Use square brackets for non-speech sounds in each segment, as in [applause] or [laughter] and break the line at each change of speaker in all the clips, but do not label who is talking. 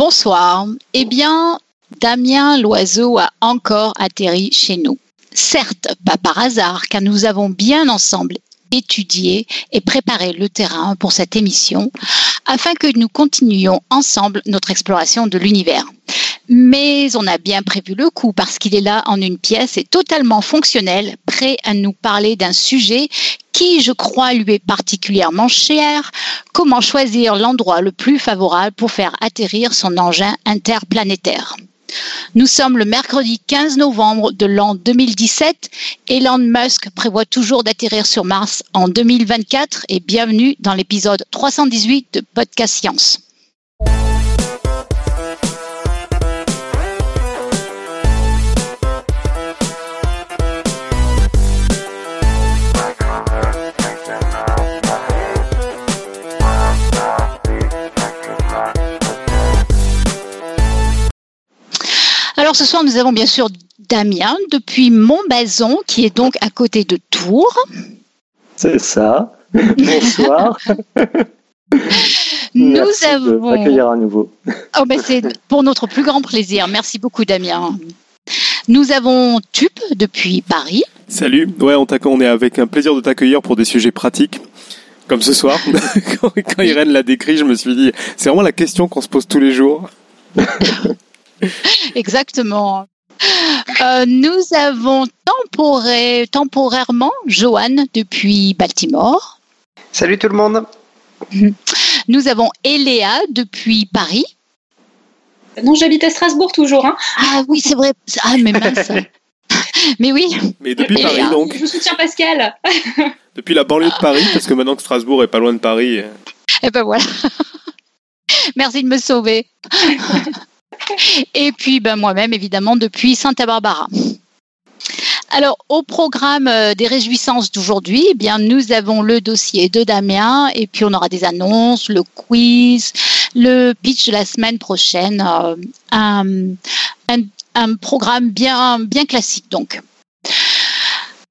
Bonsoir. Eh bien, Damien Loiseau a encore atterri chez nous. Certes, pas par hasard, car nous avons bien ensemble étudié et préparé le terrain pour cette émission afin que nous continuions ensemble notre exploration de l'univers. Mais on a bien prévu le coup parce qu'il est là en une pièce et totalement fonctionnel, prêt à nous parler d'un sujet qui, je crois, lui est particulièrement cher. Comment choisir l'endroit le plus favorable pour faire atterrir son engin interplanétaire? Nous sommes le mercredi 15 novembre de l'an 2017. Elon Musk prévoit toujours d'atterrir sur Mars en 2024 et bienvenue dans l'épisode 318 de Podcast Science. Alors ce soir, nous avons bien sûr Damien depuis Montbazon, qui est donc à côté de Tours.
C'est ça. [laughs] Bonsoir.
nous Merci avons.
accueillir à nouveau.
Oh, ben c'est pour notre plus grand plaisir. Merci beaucoup, Damien. Nous avons Tup depuis Paris.
Salut. Ouais, on, on est avec un plaisir de t'accueillir pour des sujets pratiques. Comme ce soir, [laughs] quand, quand Irène l'a décrit, je me suis dit, c'est vraiment la question qu'on se pose tous les jours. [laughs] [laughs]
Exactement. Euh, nous avons temporairement Joanne depuis Baltimore.
Salut tout le monde. [laughs]
Nous avons Eléa depuis Paris.
Non, j'habite à Strasbourg toujours. Hein.
Ah oui, c'est vrai. Ah, mais mince. [laughs] mais oui.
Mais depuis Paris, donc.
Je soutiens Pascal.
depuis la banlieue de Paris, parce que maintenant que Strasbourg est pas loin de Paris.
Et eh ben voilà. Merci de me sauver. Et puis ben, moi-même, évidemment, depuis Santa Barbara. Alors, au programme euh, des réjouissances d'aujourd'hui, eh bien, nous avons le dossier de Damien et puis on aura des annonces, le quiz, le pitch de la semaine prochaine, euh, un, un, programme bien, bien classique donc.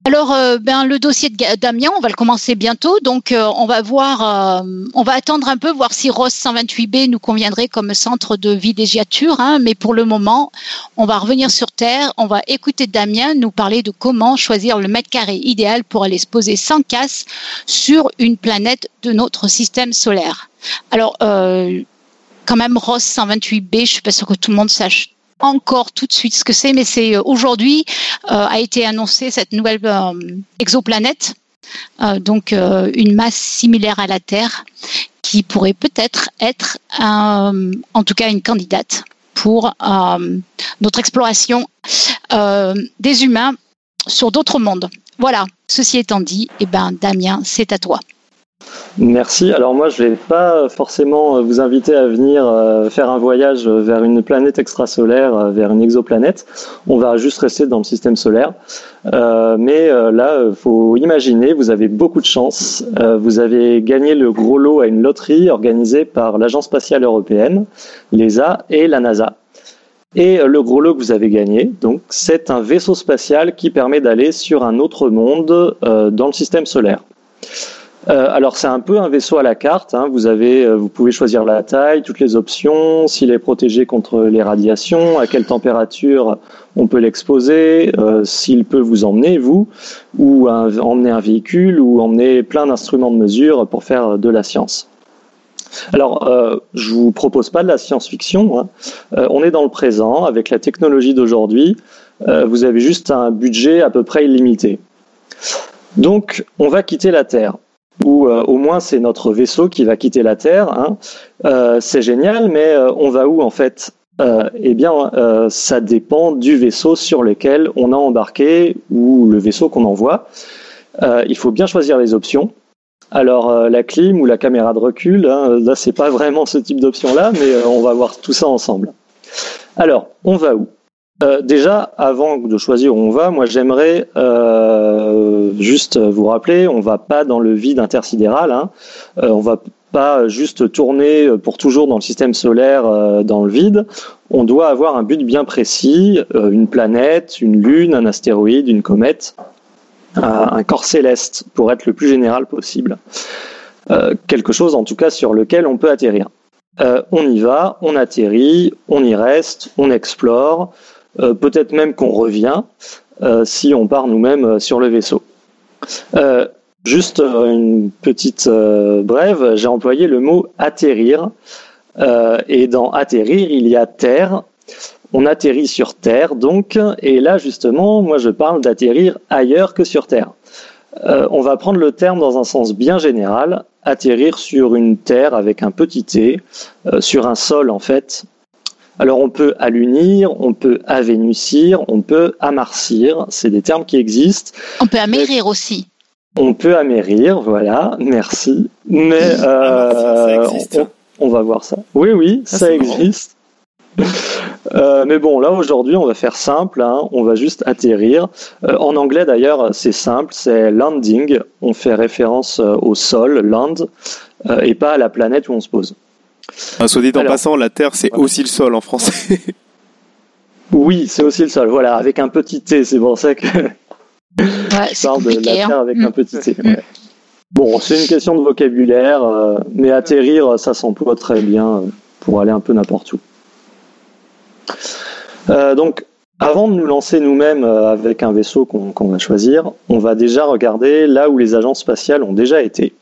Alors, euh, ben, le dossier de Damien, on va le commencer bientôt. Donc, euh, on va voir, euh, on va attendre un peu, voir si ROS 128B nous conviendrait comme centre de villégiature. Hein, mais pour le moment, on va revenir sur Terre. On va écouter Damien nous parler de comment choisir le mètre carré idéal pour aller se poser sans casse sur une planète de notre système solaire. Alors, quand même, ROS 128B, je suis pas sûre que tout le monde sache encore tout de suite ce que c'est, mais c'est euh, aujourd'hui euh, a été annoncée cette nouvelle euh, exoplanète, donc une masse similaire à la Terre, qui pourrait peut-être être, en tout cas, une candidate pour notre exploration des humains sur d'autres mondes. Voilà. Ceci étant dit, eh ben, Damien, c'est à toi.
Merci. Alors moi, je vais pas forcément euh, vous inviter à venir euh, faire un voyage vers une planète extrasolaire, euh, vers une exoplanète. On va juste rester dans le système solaire. mais là, faut imaginer, vous avez beaucoup de chance. vous avez gagné le gros lot à une loterie organisée par l'Agence spatiale européenne, l'ESA et la NASA. Et le gros lot que vous avez gagné, c'est un vaisseau spatial qui permet d'aller sur un autre monde dans le système solaire. Euh, alors c'est un peu un vaisseau à la carte. Hein. Vous avez, euh, vous pouvez choisir la taille, toutes les options, s'il est protégé contre les radiations, à quelle température on peut l'exposer, euh, s'il peut vous emmener vous, ou emmener un véhicule, ou emmener plein d'instruments de mesure pour faire de la science. Alors, euh, je vous propose pas de la science-fiction. Hein. on est dans le présent avec la technologie d'aujourd'hui. vous avez juste un budget à peu près illimité. Donc, on va quitter la Terre ou euh, au moins c'est notre vaisseau qui va quitter la Terre. Hein. Euh, c'est génial, mais euh, on va où en fait? Eh bien, ça dépend du vaisseau sur lequel on a embarqué ou le vaisseau qu'on envoie. il faut bien choisir les options. Alors la clim ou la caméra de recul, hein, là c'est pas vraiment ce type d'option là, mais on va voir tout ça ensemble. Alors, on va où? Euh, déjà, avant de choisir où on va, moi j'aimerais euh, juste vous rappeler, on va pas dans le vide intersidéral, hein. Euh, on va pas juste tourner pour toujours dans le système solaire dans le vide. On doit avoir un but bien précis, une planète, une lune, un astéroïde, une comète, un corps céleste pour être le plus général possible. quelque chose en tout cas sur lequel on peut atterrir. on y va, on atterrit, on y reste, on explore, peut-être même qu'on revient euh, si on part nous-mêmes sur le vaisseau. juste une petite brève, j'ai employé le mot atterrir. et dans atterrir, il y a terre. On atterrit sur Terre, donc, et là justement, moi je parle d'atterrir ailleurs que sur Terre. on va prendre le terme dans un sens bien général, atterrir sur une terre avec un petit t, euh, sur un sol en fait. Alors on peut allunir, on peut avénucir, on peut amarcir, c'est des termes qui existent.
On peut amérir aussi.
On peut amérir, voilà, merci. Mais euh, on, va voir ça. Oui, oui, ah, ça existe. Euh, mais bon, là aujourd'hui, on va faire simple. Hein. on va juste atterrir. Euh, en anglais d'ailleurs, c'est simple, c'est landing. On fait référence euh, au sol, land, et pas à la planète où on se pose.
Ah, soit dit en passant, la Terre, c'est aussi le sol en français. [laughs]
oui, c'est aussi le sol. Voilà, avec un petit T. C'est pour ça que [laughs] je parle de la Terre
hein.
avec un petit T. Bon, c'est une question de vocabulaire, mais atterrir, ça s'emploie très bien pour aller un peu n'importe où. Euh, donc, avant de nous lancer nous-mêmes euh, avec un vaisseau qu'on va choisir, on va déjà regarder là où les agences spatiales ont déjà été.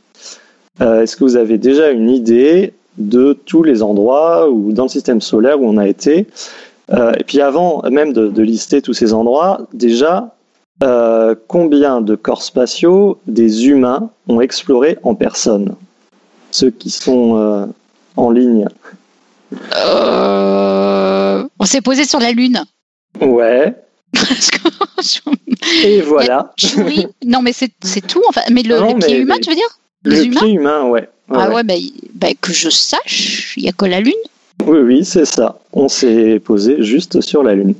Euh, est-ce que vous avez déjà une idée de tous les endroits ou dans le système solaire où on a été Et puis avant même de, lister tous ces endroits, déjà, combien de corps spatiaux des humains ont exploré en personne? Ceux qui sont en ligne.
Euh, on s'est posé sur la Lune.
Ouais. [laughs] Et voilà.
Non, mais c'est tout. Enfin, mais le, pied humain, tu veux dire?
Le pied humain, ouais.
ah ouais, bah, que je sache, il n'y a que la Lune.
Oui, oui, c'est ça. On s'est posé juste sur la Lune.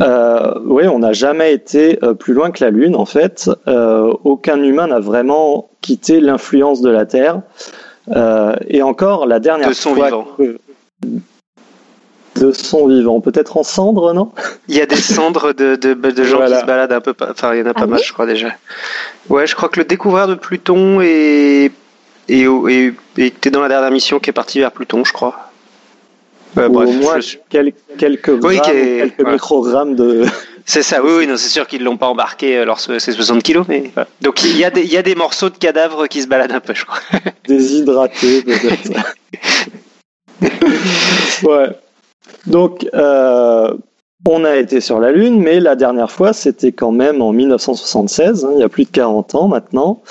Euh, oui, on n'a jamais été euh, plus loin que la Lune, en fait. aucun humain n'a vraiment quitté l'influence de la Terre. et encore, la dernière fois de son vivant, peut-être en cendres, non?
Il y a des cendres de, de, de gens qui se baladent un peu, enfin il y en a pas ah mal, je crois déjà. Ouais, je crois que le découvreur de Pluton est et, dans la dernière mission qui est parti vers Pluton, je crois.
Euh, bref, quelques, quelques, quelques microgrammes de. [laughs]
C'est ça, oui, oui, non, c'est sûr qu'ils ne l'ont pas embarqué, alors c'est 60 kilos, mais. Donc il y, a des, il y a des morceaux de cadavres qui se baladent un peu, je crois.
Déshydratés, peut-être. [laughs] ouais. Donc, euh, on a été sur la Lune, mais la dernière fois, c'était quand même en 1976, hein, il y a plus de 40 ans maintenant.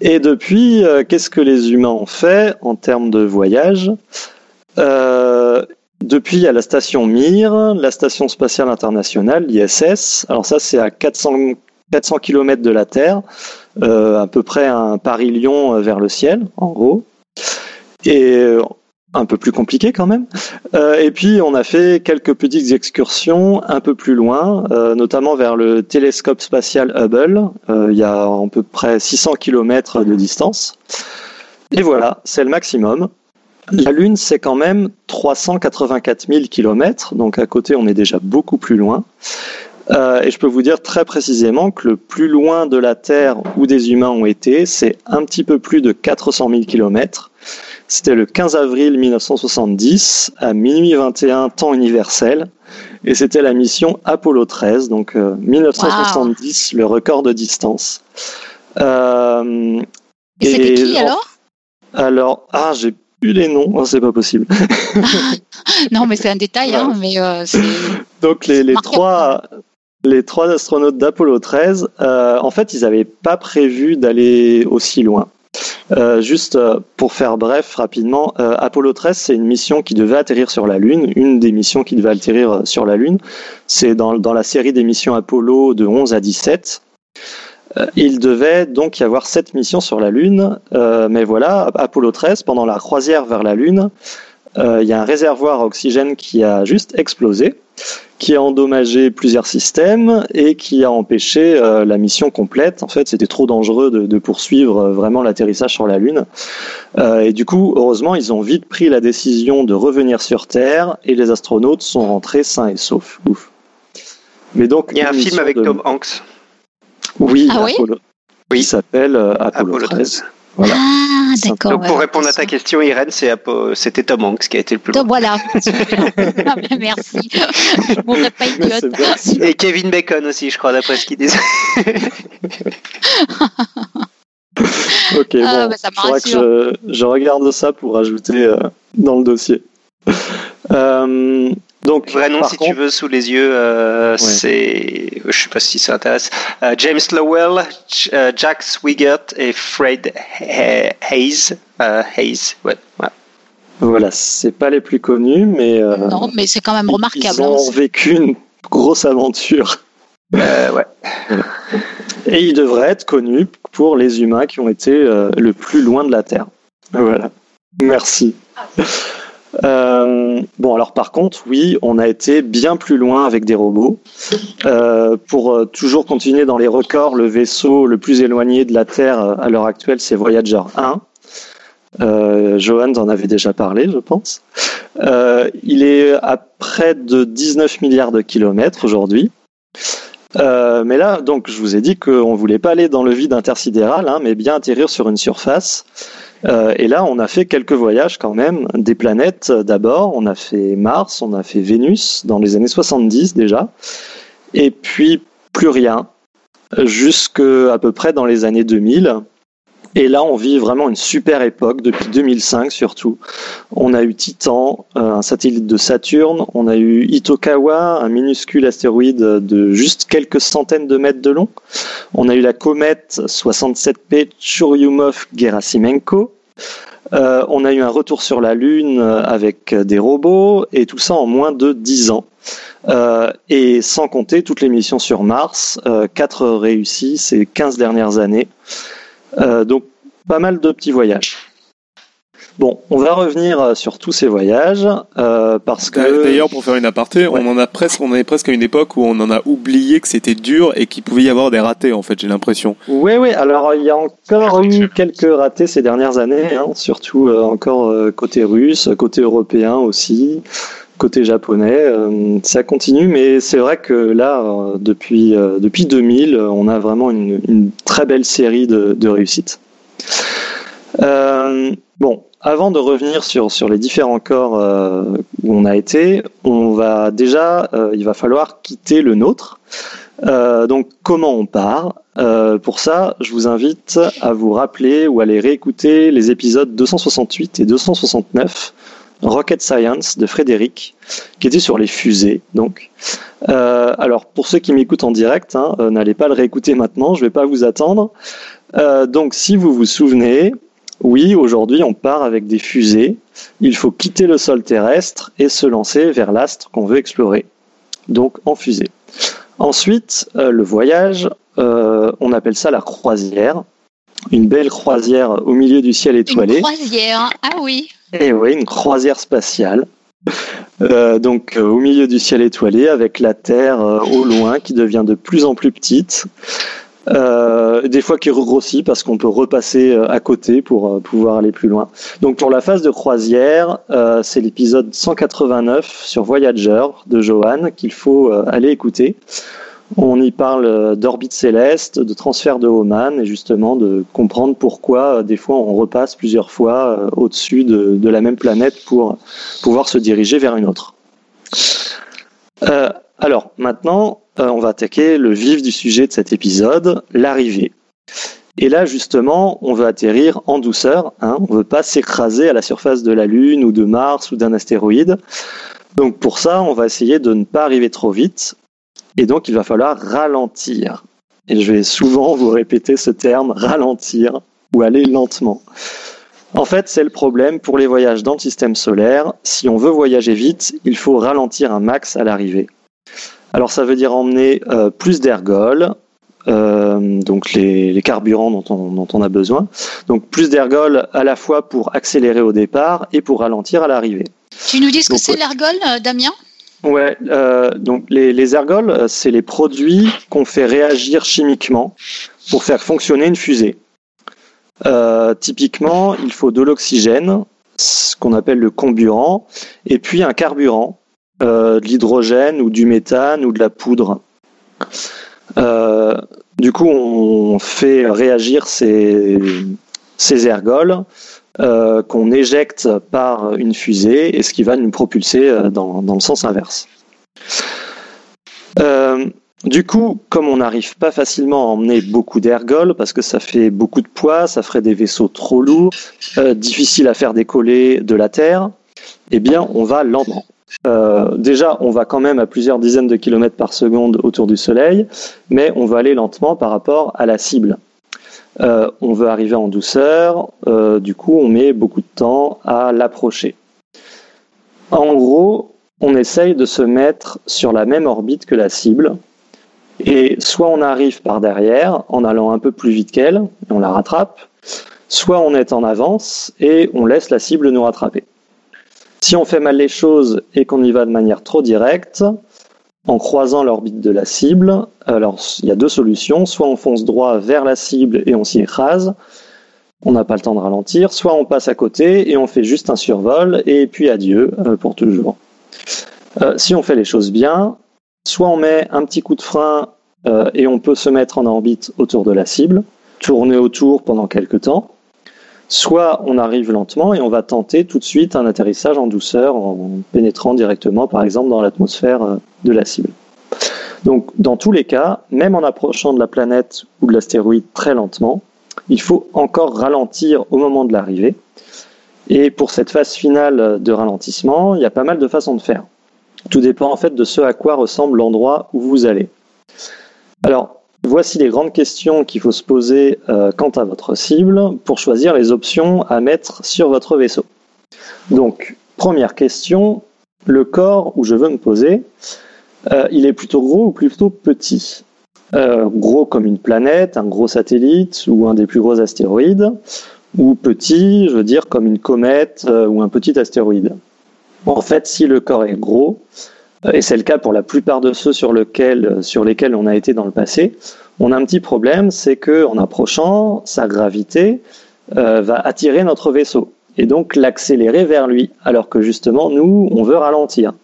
Et depuis, euh, qu'est-ce que les humains ont fait en termes de voyage? Euh, Depuis, il y a la station Mir, la station spatiale internationale, l'ISS. Alors ça, c'est à 400, 400 km de la Terre, à peu près un Paris-Lyon vers le ciel, en gros. Et un peu plus compliqué quand même. Euh, et puis on a fait quelques petites excursions un peu plus loin, euh, notamment vers le télescope spatial Hubble. Euh, il y a à peu près 600 km de distance. Et voilà, c'est le maximum. La Lune, c'est quand même 384 000 km, donc à côté on est déjà beaucoup plus loin. et je peux vous dire très précisément que le plus loin de la Terre où des humains ont été, c'est un petit peu plus de 400 000 km. C'était le 15 avril 1970 à minuit 21 temps universel et c'était la mission Apollo 13, donc 1970, euh, le record de distance.
Euh, et, c'était qui alors?
Alors, ah, j'ai plus les noms, oh, c'est pas possible. [laughs]
non, mais c'est un détail, hein, mais euh, [laughs]
Donc les, les trois, les trois astronautes d'Apollo 13, en fait, ils n'avaient pas prévu d'aller aussi loin. Euh, juste euh, pour faire bref rapidement, euh, Apollo 13, c'est une mission qui devait atterrir sur la Lune, une des missions qui devait atterrir sur la Lune. C'est dans, dans la série des missions Apollo de 11 à 17. Il devait donc y avoir sept missions sur la Lune, mais voilà, Apollo 13, pendant la croisière vers la Lune, il y a un réservoir à oxygène qui a juste explosé qui a endommagé plusieurs systèmes et qui a empêché euh, la mission complète. En fait, c'était trop dangereux de, poursuivre euh, vraiment l'atterrissage sur la Lune. Euh, et du coup, heureusement, ils ont vite pris la décision de revenir sur Terre et les astronautes sont rentrés sains et saufs. Ouf.
Mais donc, il y a un film avec Tom Hanks.
Oui, ah Apollo, oui? qui s'appelle Apollo, 13.
Voilà. Ah, d'accord.
Donc, pour répondre à ta question, Irène, c'était Tom Hanks qui a été le plus long.
Voilà. [laughs] Ah, ben, merci. [laughs] Je mourrais pas idiote.
Et Kevin Bacon aussi, je crois, d'après ce qu'il disait. [laughs]
ok, ah, bon, bah, faudra que je, je, regarde ça pour ajouter euh, dans le dossier.
Euh, donc, vrai nom, si tu veux, sous les yeux, euh, c'est, je sais pas si ça intéresse, euh, James Lowell, euh, Jack Swigert et Fred Hayes. Hayes, ouais.
Voilà, c'est pas les plus connus, mais.
non, mais c'est quand même remarquable.
Ils ont hein. vécu une grosse aventure.
ouais. [laughs]
Et ils devraient être connus pour les humains qui ont été le plus loin de la Terre. Voilà. Merci. Euh, bon, alors par contre, oui, on a été bien plus loin avec des robots. Euh, pour euh, toujours continuer dans les records, le vaisseau le plus éloigné de la Terre à l'heure actuelle, c'est Voyager 1. Euh, Johan en avait déjà parlé, je pense. il est à près de 19 milliards de kilomètres aujourd'hui. mais là, donc, je vous ai dit qu'on voulait pas aller dans le vide intersidéral, hein, mais bien atterrir sur une surface. Euh, et là, on a fait quelques voyages quand même, des planètes d'abord. On a fait Mars, on a fait Vénus dans les années 70 déjà. Et puis plus rien, jusqu'à peu près dans les années 2000. Et là, on vit vraiment une super époque depuis 2005 surtout. On a eu Titan, euh, un satellite de Saturne. On a eu Itokawa, un minuscule astéroïde de juste quelques centaines de mètres de long. On a eu la comète 67P Churyumov-Gerasimenko. Euh, on a eu un retour sur la Lune avec des robots et tout ça en moins de 10 ans. Euh, et sans compter toutes les missions sur Mars, euh, 4 réussies ces 15 dernières années. Euh, donc pas mal de petits voyages. Bon, on va revenir euh, sur tous ces voyages euh, parce que
d'ailleurs pour faire une aparté, on en a presque, on est presque à une époque où on en a oublié que c'était dur et qu'il pouvait y avoir des ratés en fait, j'ai l'impression.
Oui, oui. Alors il y a encore eu quelques ratés ces dernières années, hein, surtout encore côté russe, côté européen aussi, côté japonais. ça continue, mais c'est vrai que là, depuis depuis 2000, on a vraiment une, très belle série de, réussites. Euh, bon, avant de revenir sur, les différents corps euh, où on a été, on va déjà, euh, il va falloir quitter le nôtre. donc, comment on part? Pour ça, je vous invite à vous rappeler ou à aller réécouter les épisodes 268 et 269 Rocket Science de Frédéric, qui était sur les fusées. Donc, alors pour ceux qui m'écoutent en direct, hein, n'allez pas le réécouter maintenant, je ne vais pas vous attendre. Euh, donc, si vous vous souvenez, oui, aujourd'hui, on part avec des fusées. Il faut quitter le sol terrestre et se lancer vers l'astre qu'on veut explorer. Donc, en fusée. Ensuite, euh, le voyage, euh, on appelle ça la croisière. Une belle croisière au milieu du ciel étoilé. Une
croisière, ah oui.
Et oui, une croisière spatiale. donc au milieu du ciel étoilé avec la Terre au loin qui devient de plus en plus petite. Euh, des fois qui regrossit parce qu'on peut repasser euh, à côté pour euh, pouvoir aller plus loin. Donc pour la phase de croisière, c'est l'épisode 189 sur Voyager de Johan qu'il faut aller écouter. On y parle d'orbite céleste, de transfert de Hohmann et justement de comprendre pourquoi des fois on repasse plusieurs fois au-dessus de, la même planète pour pouvoir se diriger vers une autre. alors maintenant, euh, on va attaquer le vif du sujet de cet épisode, l'arrivée. Et là, justement, on veut atterrir en douceur. Hein. On ne veut pas s'écraser à la surface de la Lune ou de Mars ou d'un astéroïde. Donc pour ça, on va essayer de ne pas arriver trop vite. Et donc, il va falloir ralentir. Et je vais souvent vous répéter ce terme, ralentir ou aller lentement. En fait, c'est le problème pour les voyages dans le système solaire. Si on veut voyager vite, il faut ralentir un max à l'arrivée. Alors ça veut dire emmener euh, plus d'ergols, euh, donc les, carburants dont on, a besoin. Donc plus d'ergols à la fois pour accélérer au départ et pour ralentir à l'arrivée.
Tu nous dis ce que c'est l'ergol, euh, Damien?
Ouais, donc les, les ergols, c'est les produits qu'on fait réagir chimiquement pour faire fonctionner une fusée. typiquement, il faut de l'oxygène, ce qu'on appelle le comburant, et puis un carburant, euh, de l'hydrogène ou du méthane ou de la poudre. Euh, du coup, on fait réagir ces, ces ergols qu'on éjecte par une fusée et ce qui va nous propulser dans, dans le sens inverse. Du coup, comme on n'arrive pas facilement à emmener beaucoup d'ergols, parce que ça fait beaucoup de poids, ça ferait des vaisseaux trop lourds, euh, difficiles à faire décoller de la Terre, eh bien, on va lentement. Euh, déjà, on va quand même à plusieurs dizaines de kilomètres par seconde autour du Soleil, mais on va aller lentement par rapport à la cible. Euh, on veut arriver en douceur, du coup, on met beaucoup de temps à l'approcher. En gros, on essaye de se mettre sur la même orbite que la cible, et soit on arrive par derrière en allant un peu plus vite qu'elle, et on la rattrape, soit on est en avance et on laisse la cible nous rattraper. Si on fait mal les choses et qu'on y va de manière trop directe, en croisant l'orbite de la cible, alors il y a deux solutions, soit on fonce droit vers la cible et on s'y écrase, on n'a pas le temps de ralentir, soit on passe à côté et on fait juste un survol et puis adieu euh, pour toujours. Euh, si on fait les choses bien, Soit on met un petit coup de frein euh, et on peut se mettre en orbite autour de la cible, tourner autour pendant quelques temps. Soit on arrive lentement et on va tenter tout de suite un atterrissage en douceur en pénétrant directement par exemple dans l'atmosphère euh, de la cible. Donc dans tous les cas, même en approchant de la planète ou de l'astéroïde très lentement, il faut encore ralentir au moment de l'arrivée. Et pour cette phase finale de ralentissement, il y a pas mal de façons de faire. Tout dépend en fait de ce à quoi ressemble l'endroit où vous allez. Alors, voici les grandes questions qu'il faut se poser euh, quant à votre cible pour choisir les options à mettre sur votre vaisseau. Donc, première question, le corps où je veux me poser, euh, il est plutôt gros ou plutôt petit? Euh, Gros comme une planète, un gros satellite ou un des plus gros astéroïdes, ou petit, je veux dire comme une comète ou un petit astéroïde? En fait, si le corps est gros, et c'est le cas pour la plupart de ceux sur, lesquels on a été dans le passé, on a un petit problème, c'est qu'en approchant, sa gravité euh, va attirer notre vaisseau et donc l'accélérer vers lui, alors que justement, nous, on veut ralentir.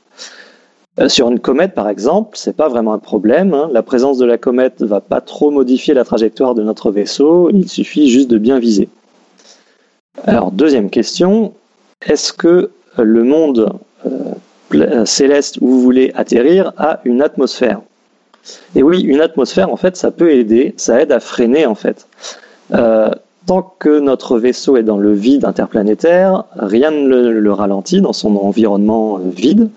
Euh, sur une comète, par exemple, c'est pas vraiment un problème. Hein. La présence de la comète ne va pas trop modifier la trajectoire de notre vaisseau. Il suffit juste de bien viser. Alors, deuxième question. Est-ce que le monde euh, céleste où vous voulez atterrir a une atmosphère. Et oui, une atmosphère, en fait, ça peut aider, ça aide à freiner, en fait. Euh, tant que notre vaisseau est dans le vide interplanétaire, rien ne le, ralentit dans son environnement euh, vide,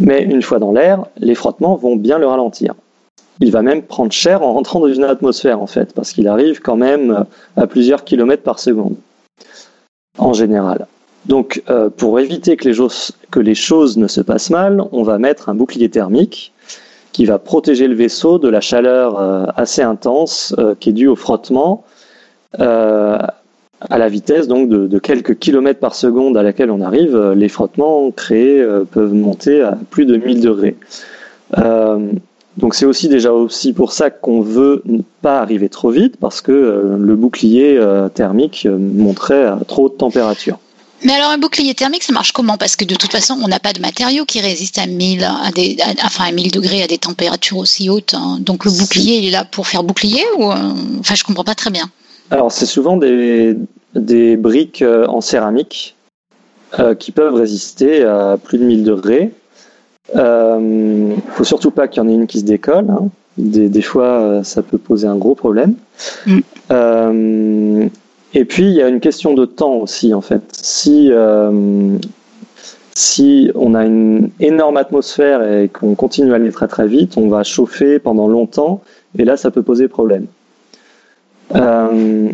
mais une fois dans l'air, les frottements vont bien le ralentir. Il va même prendre cher en rentrant dans une atmosphère, en fait, parce qu'il arrive quand même à plusieurs kilomètres par seconde, en général. Donc, euh, pour éviter que les, choses, ne se passent mal, on va mettre un bouclier thermique qui va protéger le vaisseau de la chaleur euh, assez intense euh, qui est due au frottement à la vitesse donc de, quelques kilomètres par seconde à laquelle on arrive. Les frottements créés peuvent monter à plus de 1000 degrés. donc c'est aussi déjà aussi pour ça qu'on veut ne pas arriver trop vite parce que le bouclier thermique monterait à trop de température.
Mais alors un bouclier thermique, ça marche comment? Parce que de toute façon, on n'a pas de matériaux qui résistent à 1000, à des, enfin à 1000 degrés, à des températures aussi hautes. Hein. Donc le bouclier, il est là pour faire bouclier ou euh, Enfin, je comprends pas très bien.
Alors c'est souvent des, des briques euh, en céramique euh, qui peuvent résister à plus de 1000 degrés. Il ne faut surtout pas qu'il y en ait une qui se décolle. Hein. Des, des, fois, ça peut poser un gros problème. Mm. Et puis, il y a une question de temps aussi, en fait. Si, euh, si on a une énorme atmosphère et qu'on continue à aller très très vite, on va chauffer pendant longtemps, et là, ça peut poser problème. Euh,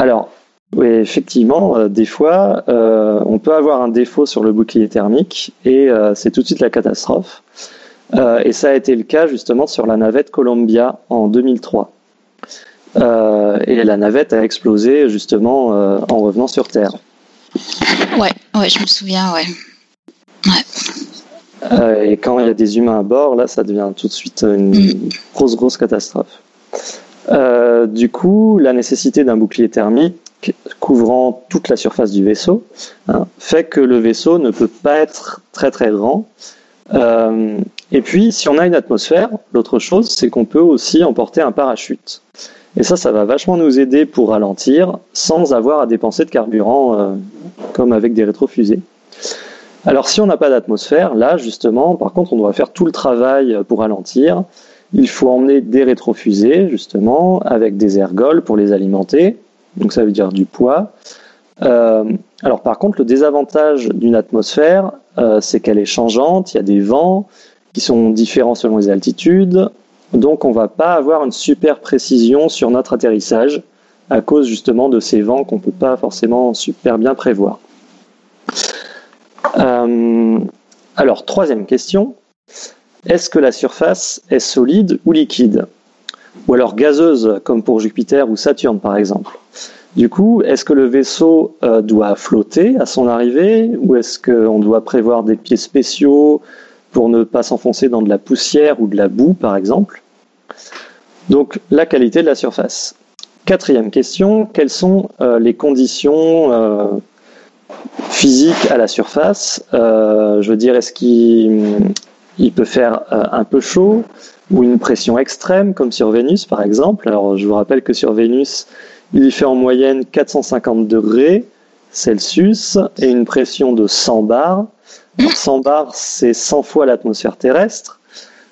alors, oui, effectivement, euh, des fois, on peut avoir un défaut sur le bouclier thermique, et c'est tout de suite la catastrophe. et ça a été le cas justement sur la navette Columbia en 2003. Euh, et la navette a explosé justement euh, en revenant sur Terre.
Ouais, ouais, je me souviens, ouais.
Euh, et quand il y a des humains à bord, là, ça devient tout de suite une mm. grosse, grosse catastrophe. du coup, la nécessité d'un bouclier thermique couvrant toute la surface du vaisseau hein, fait que le vaisseau ne peut pas être très très grand. et puis, si on a une atmosphère, l'autre chose, c'est qu'on peut aussi emporter un parachute. Et ça, ça va vachement nous aider pour ralentir sans avoir à dépenser de carburant euh, comme avec des rétrofusées. Alors si on n'a pas d'atmosphère, là justement, par contre, on doit faire tout le travail pour ralentir. Il faut emmener des rétrofusées, justement, avec des ergols pour les alimenter. Donc ça veut dire du poids. Euh, alors par contre, le désavantage d'une atmosphère, euh, c'est qu'elle est changeante, il y a des vents qui sont différents selon les altitudes, donc on va pas avoir une super précision sur notre atterrissage à cause justement de ces vents qu'on peut pas forcément super bien prévoir. Euh, alors troisième question, est-ce que la surface est solide ou liquide? Ou alors gazeuse comme pour Jupiter ou Saturne par exemple. Du coup, est-ce que le vaisseau euh, doit flotter à son arrivée? Ou est-ce qu'on doit prévoir des pieds spéciaux pour ne pas s'enfoncer dans de la poussière ou de la boue, par exemple Donc, la qualité de la surface. Quatrième question, quelles sont euh, les conditions euh, physiques à la surface? Je veux dire, est-ce qu'il peut faire un peu chaud ou une pression extrême, comme sur Vénus, par exemple? Alors, je vous rappelle que sur Vénus, il y fait en moyenne 450 degrés Celsius et une pression de 100 bars. 100 bars, c'est 100 fois l'atmosphère terrestre.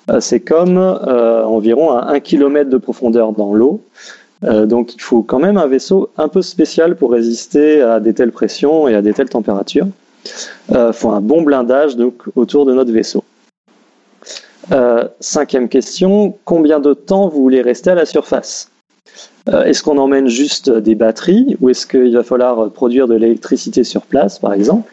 Euh, c'est comme euh, environ à 1 km de profondeur dans l'eau. Euh, donc il faut quand même un vaisseau un peu spécial pour résister à des telles pressions et à des telles températures. Il faut un bon blindage donc, autour de notre vaisseau. cinquième question, combien de temps vous voulez rester à la surface? Est-ce qu'on emmène juste des batteries ou est-ce qu'il va falloir produire de l'électricité sur place, par exemple?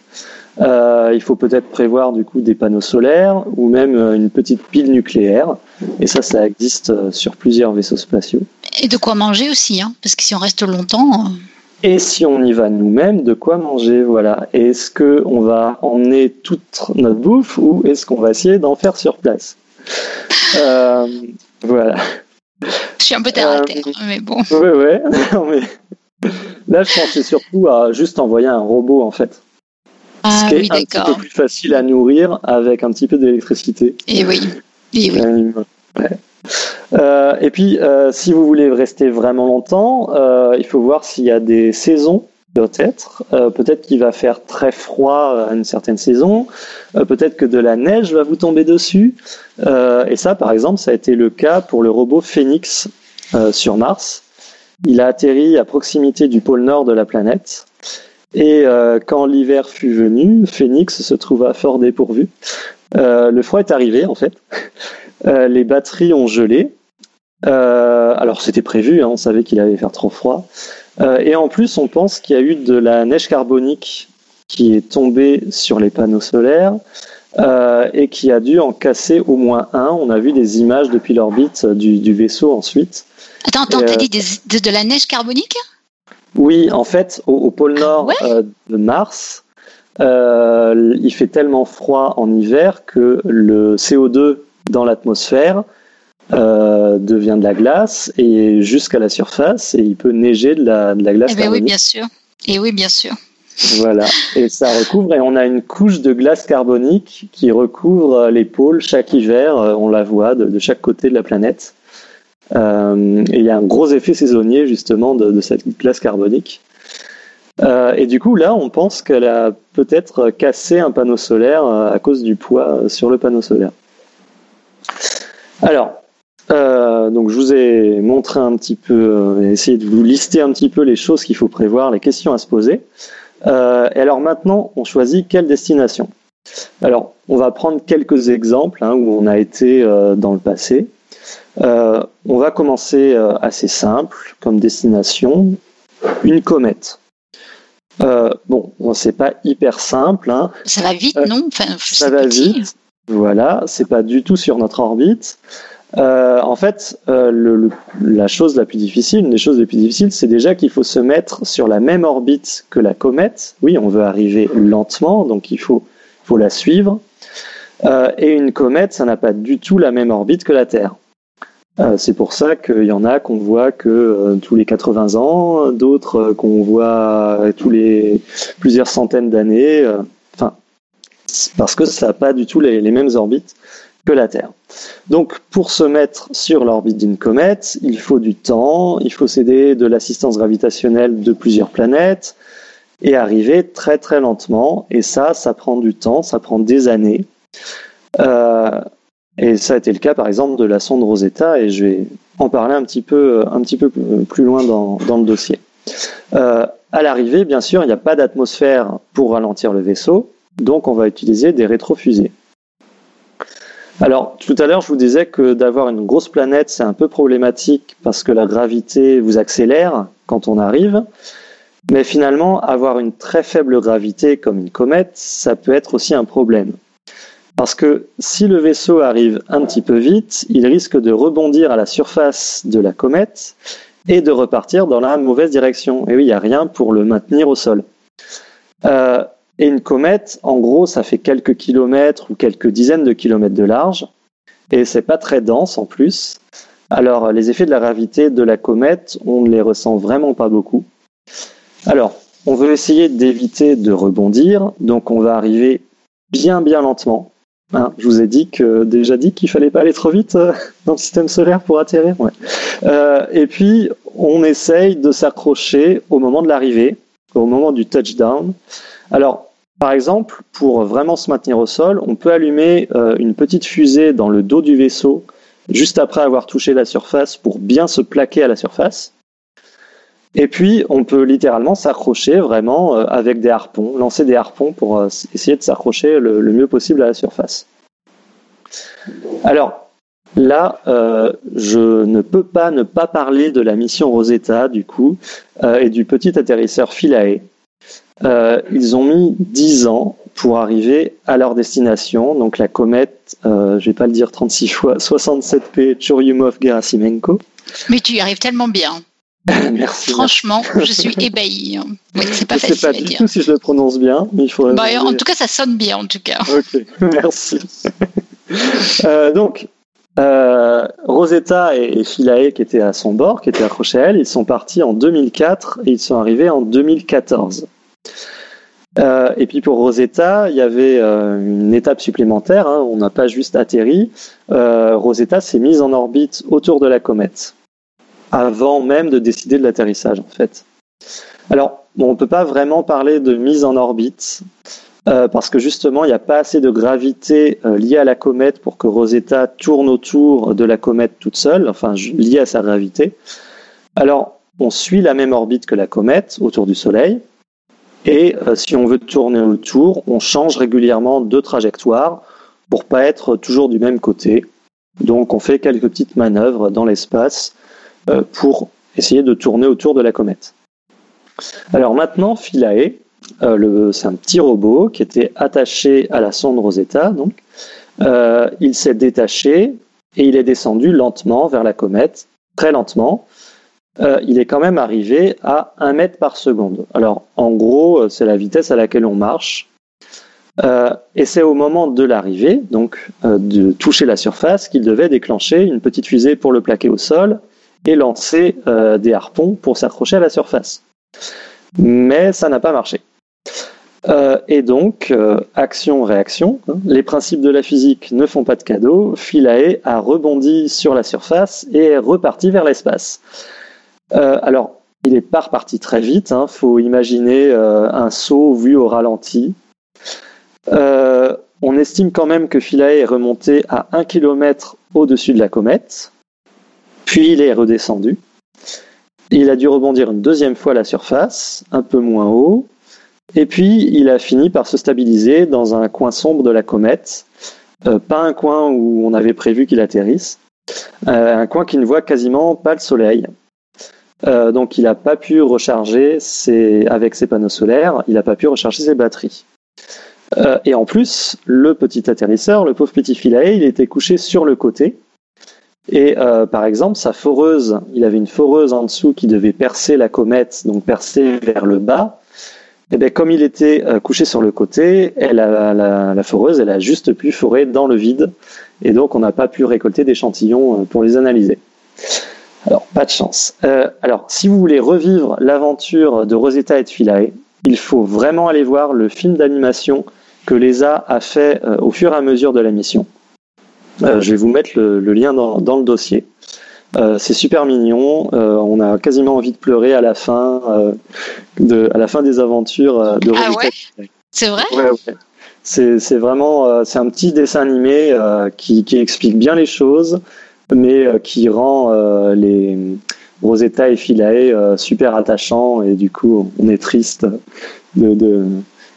Euh, Il faut peut-être prévoir du coup des panneaux solaires ou même euh, une petite pile nucléaire. Et ça, ça existe sur plusieurs vaisseaux spatiaux.
Et de quoi manger aussi, hein, parce que si on reste longtemps.
Et si on y va nous-mêmes, de quoi manger, voilà. Est-ce qu'on va emmener toute notre bouffe ou est-ce qu'on va essayer d'en faire sur place? [laughs] Voilà.
Je suis un peu terre à terre, euh, mais bon.
Oui, oui. [laughs] Là, je pensais surtout à juste envoyer un robot, en fait.
Ah,
Ce qui est un petit peu plus facile à nourrir avec un petit peu d'électricité.
Et oui. Et oui.
Euh, euh, et puis, si vous voulez rester vraiment longtemps, il faut voir s'il y a des saisons peut-être. peut-être qu'il va faire très froid à une certaine saison. peut-être que de la neige va vous tomber dessus. et ça, par exemple, ça a été le cas pour le robot Phoenix sur Mars. Il a atterri à proximité du pôle nord de la planète. Et quand l'hiver fut venu, Phoenix se trouva fort dépourvu. le froid est arrivé, en fait. les batteries ont gelé. alors, c'était prévu, hein, on savait qu'il allait faire trop froid. Euh, et en plus, on pense qu'il y a eu de la neige carbonique qui est tombée sur les panneaux solaires euh, et qui a dû en casser au moins un. On a vu des images depuis l'orbite du, vaisseau ensuite.
Attends, attends, t'as euh, dit de, la neige carbonique?
Oui, en fait, au, pôle nord de Mars, il fait tellement froid en hiver que le CO2 dans l'atmosphère euh, devient de la glace et jusqu'à la surface et il peut neiger de la, de la glace.
Eh ben oui, bien sûr. Et oui, bien sûr.
Voilà, et ça recouvre, et on a une couche de glace carbonique qui recouvre les pôles chaque hiver, euh, on la voit de, chaque côté de la planète. Euh, et il y a un gros effet saisonnier justement de, cette glace carbonique. Euh, et du coup, là, on pense qu'elle a peut-être cassé un panneau solaire à cause du poids sur le panneau solaire. Alors, euh, donc je vous ai montré un petit peu, euh, essayé de vous lister un petit peu les choses qu'il faut prévoir, les questions à se poser. Euh, et alors maintenant, on choisit quelle destination. Alors, on va prendre quelques exemples hein, où on a été dans le passé. On va commencer assez simple comme destination, une comète. bon, c'est pas hyper simple. Hein.
Ça va vite, non?
Ça va vite. Voilà, c'est pas du tout sur notre orbite. Euh, en fait, euh, le, la chose la plus difficile, une des choses les plus difficiles, c'est déjà qu'il faut se mettre sur la même orbite que la comète. Oui, on veut arriver lentement, donc il faut, faut la suivre. Euh, et une comète, ça n'a pas du tout la même orbite que la Terre. Euh, c'est pour ça qu'il y en a qu'on voit que euh, tous les 80 ans, d'autres qu'on voit tous les plusieurs centaines d'années. Enfin, parce que ça n'a pas du tout les, les mêmes orbites que la Terre. Donc, pour se mettre sur l'orbite d'une comète, il faut du temps, il faut s'aider de l'assistance gravitationnelle de plusieurs planètes et arriver très très lentement. Et ça, ça prend du temps, ça prend des années. Euh, et ça a été le cas, par exemple, de la sonde Rosetta, et je vais en parler un petit peu, petit peu plus loin dans, dans le dossier. Euh, à l'arrivée, bien sûr, il n'y a pas d'atmosphère pour ralentir le vaisseau, donc on va utiliser des rétrofusées. Alors, tout à l'heure, je vous disais que d'avoir une grosse planète, c'est un peu problématique parce que la gravité vous accélère quand on arrive. Mais finalement, avoir une très faible gravité comme une comète, ça peut être aussi un problème. Parce que si le vaisseau arrive un petit peu vite, il risque de rebondir à la surface de la comète et de repartir dans la mauvaise direction. Et oui, il n'y a rien pour le maintenir au sol. Euh, et une comète, en gros, ça fait quelques kilomètres ou quelques dizaines de kilomètres de large, et c'est pas très dense en plus. Alors, les effets de la gravité de la comète, on ne les ressent vraiment pas beaucoup. Alors, on veut essayer d'éviter de rebondir, donc on va arriver bien bien lentement. Hein, je vous ai dit que déjà dit qu'il fallait pas aller trop vite euh, [laughs] dans le système solaire pour atterrir. Euh, et puis on essaye de s'accrocher au moment de l'arrivée, au moment du touchdown. Alors par exemple, pour vraiment se maintenir au sol, on peut allumer euh, une petite fusée dans le dos du vaisseau juste après avoir touché la surface pour bien se plaquer à la surface. Et puis, on peut littéralement s'accrocher vraiment euh, avec des harpons, lancer des harpons pour euh, essayer de s'accrocher le, mieux possible à la surface. Alors, là, euh, je ne peux pas ne pas parler de la mission Rosetta, du coup, et du petit atterrisseur Philae. ils ont mis 10 ans pour arriver à leur destination, donc la comète, je vais pas le dire 36 fois, 67P Churyumov-Gerasimenko.
Mais tu y arrives tellement bien. [laughs]
Merci.
Franchement, je [laughs] suis ébahie. Oui, c'est pas
je facile sais pas du tout si je le prononce bien, mais il faut.
Bah, en tout cas, ça sonne bien, en tout cas.
Ok, [laughs] merci. euh, donc, euh, Rosetta et, Philae, qui étaient à son bord, qui étaient accrochés à elle, ils sont partis en 2004 et ils sont arrivés en 2014. Euh, et puis pour Rosetta, il y avait une étape supplémentaire. Hein, on n'a pas juste atterri. Rosetta s'est mise en orbite autour de la comète avant même de décider de l'atterrissage en fait. Alors, on ne peut pas vraiment parler de mise en orbite euh, parce que justement, il n'y a pas assez de gravité euh, liée à la comète pour que Rosetta tourne autour de la comète toute seule, enfin liée à sa gravité. Alors, on suit la même orbite que la comète autour du Soleil. Et euh, si on veut tourner autour, on change régulièrement de trajectoire pour pas être toujours du même côté. Donc on fait quelques petites manœuvres dans l'espace pour essayer de tourner autour de la comète. Alors maintenant, Philae, euh, c'est un petit robot qui était attaché à la sonde Rosetta. Donc, euh, il s'est détaché et il est descendu lentement vers la comète, très lentement. il est quand même arrivé à 1 mètre par seconde. Alors, en gros, c'est la vitesse à laquelle on marche. et c'est au moment de l'arrivée, donc de toucher la surface, qu'il devait déclencher une petite fusée pour le plaquer au sol et lancer euh, des harpons pour s'accrocher à la surface. Mais ça n'a pas marché. Euh, et donc, euh, action-réaction, hein, les principes de la physique ne font pas de cadeau. Philae a rebondi sur la surface et est reparti vers l'espace. alors, il n'est pas reparti très vite. Il hein, faut imaginer un saut vu au ralenti. on estime quand même que Philae est remonté à 1 km au-dessus de la comète. Puis il est redescendu. Il a dû rebondir une deuxième fois à la surface, un peu moins haut. Et puis il a fini par se stabiliser dans un coin sombre de la comète. Euh, pas un coin où on avait prévu qu'il atterrisse. Euh, un coin qui ne voit quasiment pas le soleil. Euh, donc il n'a pas pu recharger ses, avec ses panneaux solaires, il n'a pas pu recharger ses batteries. et en plus, le petit atterrisseur, le pauvre petit filet, il était couché sur le côté. Et euh, par exemple, sa foreuse, il avait une foreuse en dessous qui devait percer la comète, donc percer vers le bas. Et bien, comme il était euh, couché sur le côté, la, foreuse, elle a juste pu forer dans le vide, et donc on n'a pas pu récolter d'échantillons euh, pour les analyser. Alors, pas de chance. alors, si vous voulez revivre l'aventure de Rosetta et de Philae, il faut vraiment aller voir le film d'animation que l'ESA a fait au fur et à mesure de la mission. Je vais vous mettre le, lien dans, le dossier. c'est super mignon. on a quasiment envie de pleurer à la fin, de, à la fin des aventures de
Ah ouais C'est vrai
C'est vraiment c'est un petit dessin animé qui, qui, explique bien les choses, mais qui rend les Rosetta et Philae euh, super attachants et du coup on est triste de,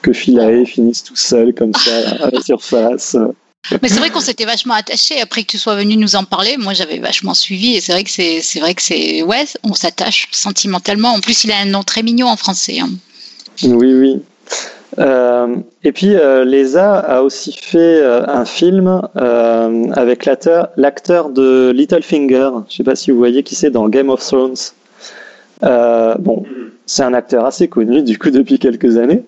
que Philae finisse tout seul comme ça [laughs] à la surface.
Mais c'est vrai qu'on s'était vachement attaché après que tu sois venu nous en parler. Moi, j'avais vachement suivi et c'est vrai que c'est, c'est vrai que c'est, ouais, on s'attache sentimentalement. En plus, il a un nom très mignon en français. Hein.
Oui, oui. Euh, et puis, euh, a aussi fait euh, un film avec l'acteur, l'acteur de Littlefinger. Je ne sais pas si vous voyez qui c'est dans Game of Thrones. Bon, c'est un acteur assez connu du coup depuis quelques années.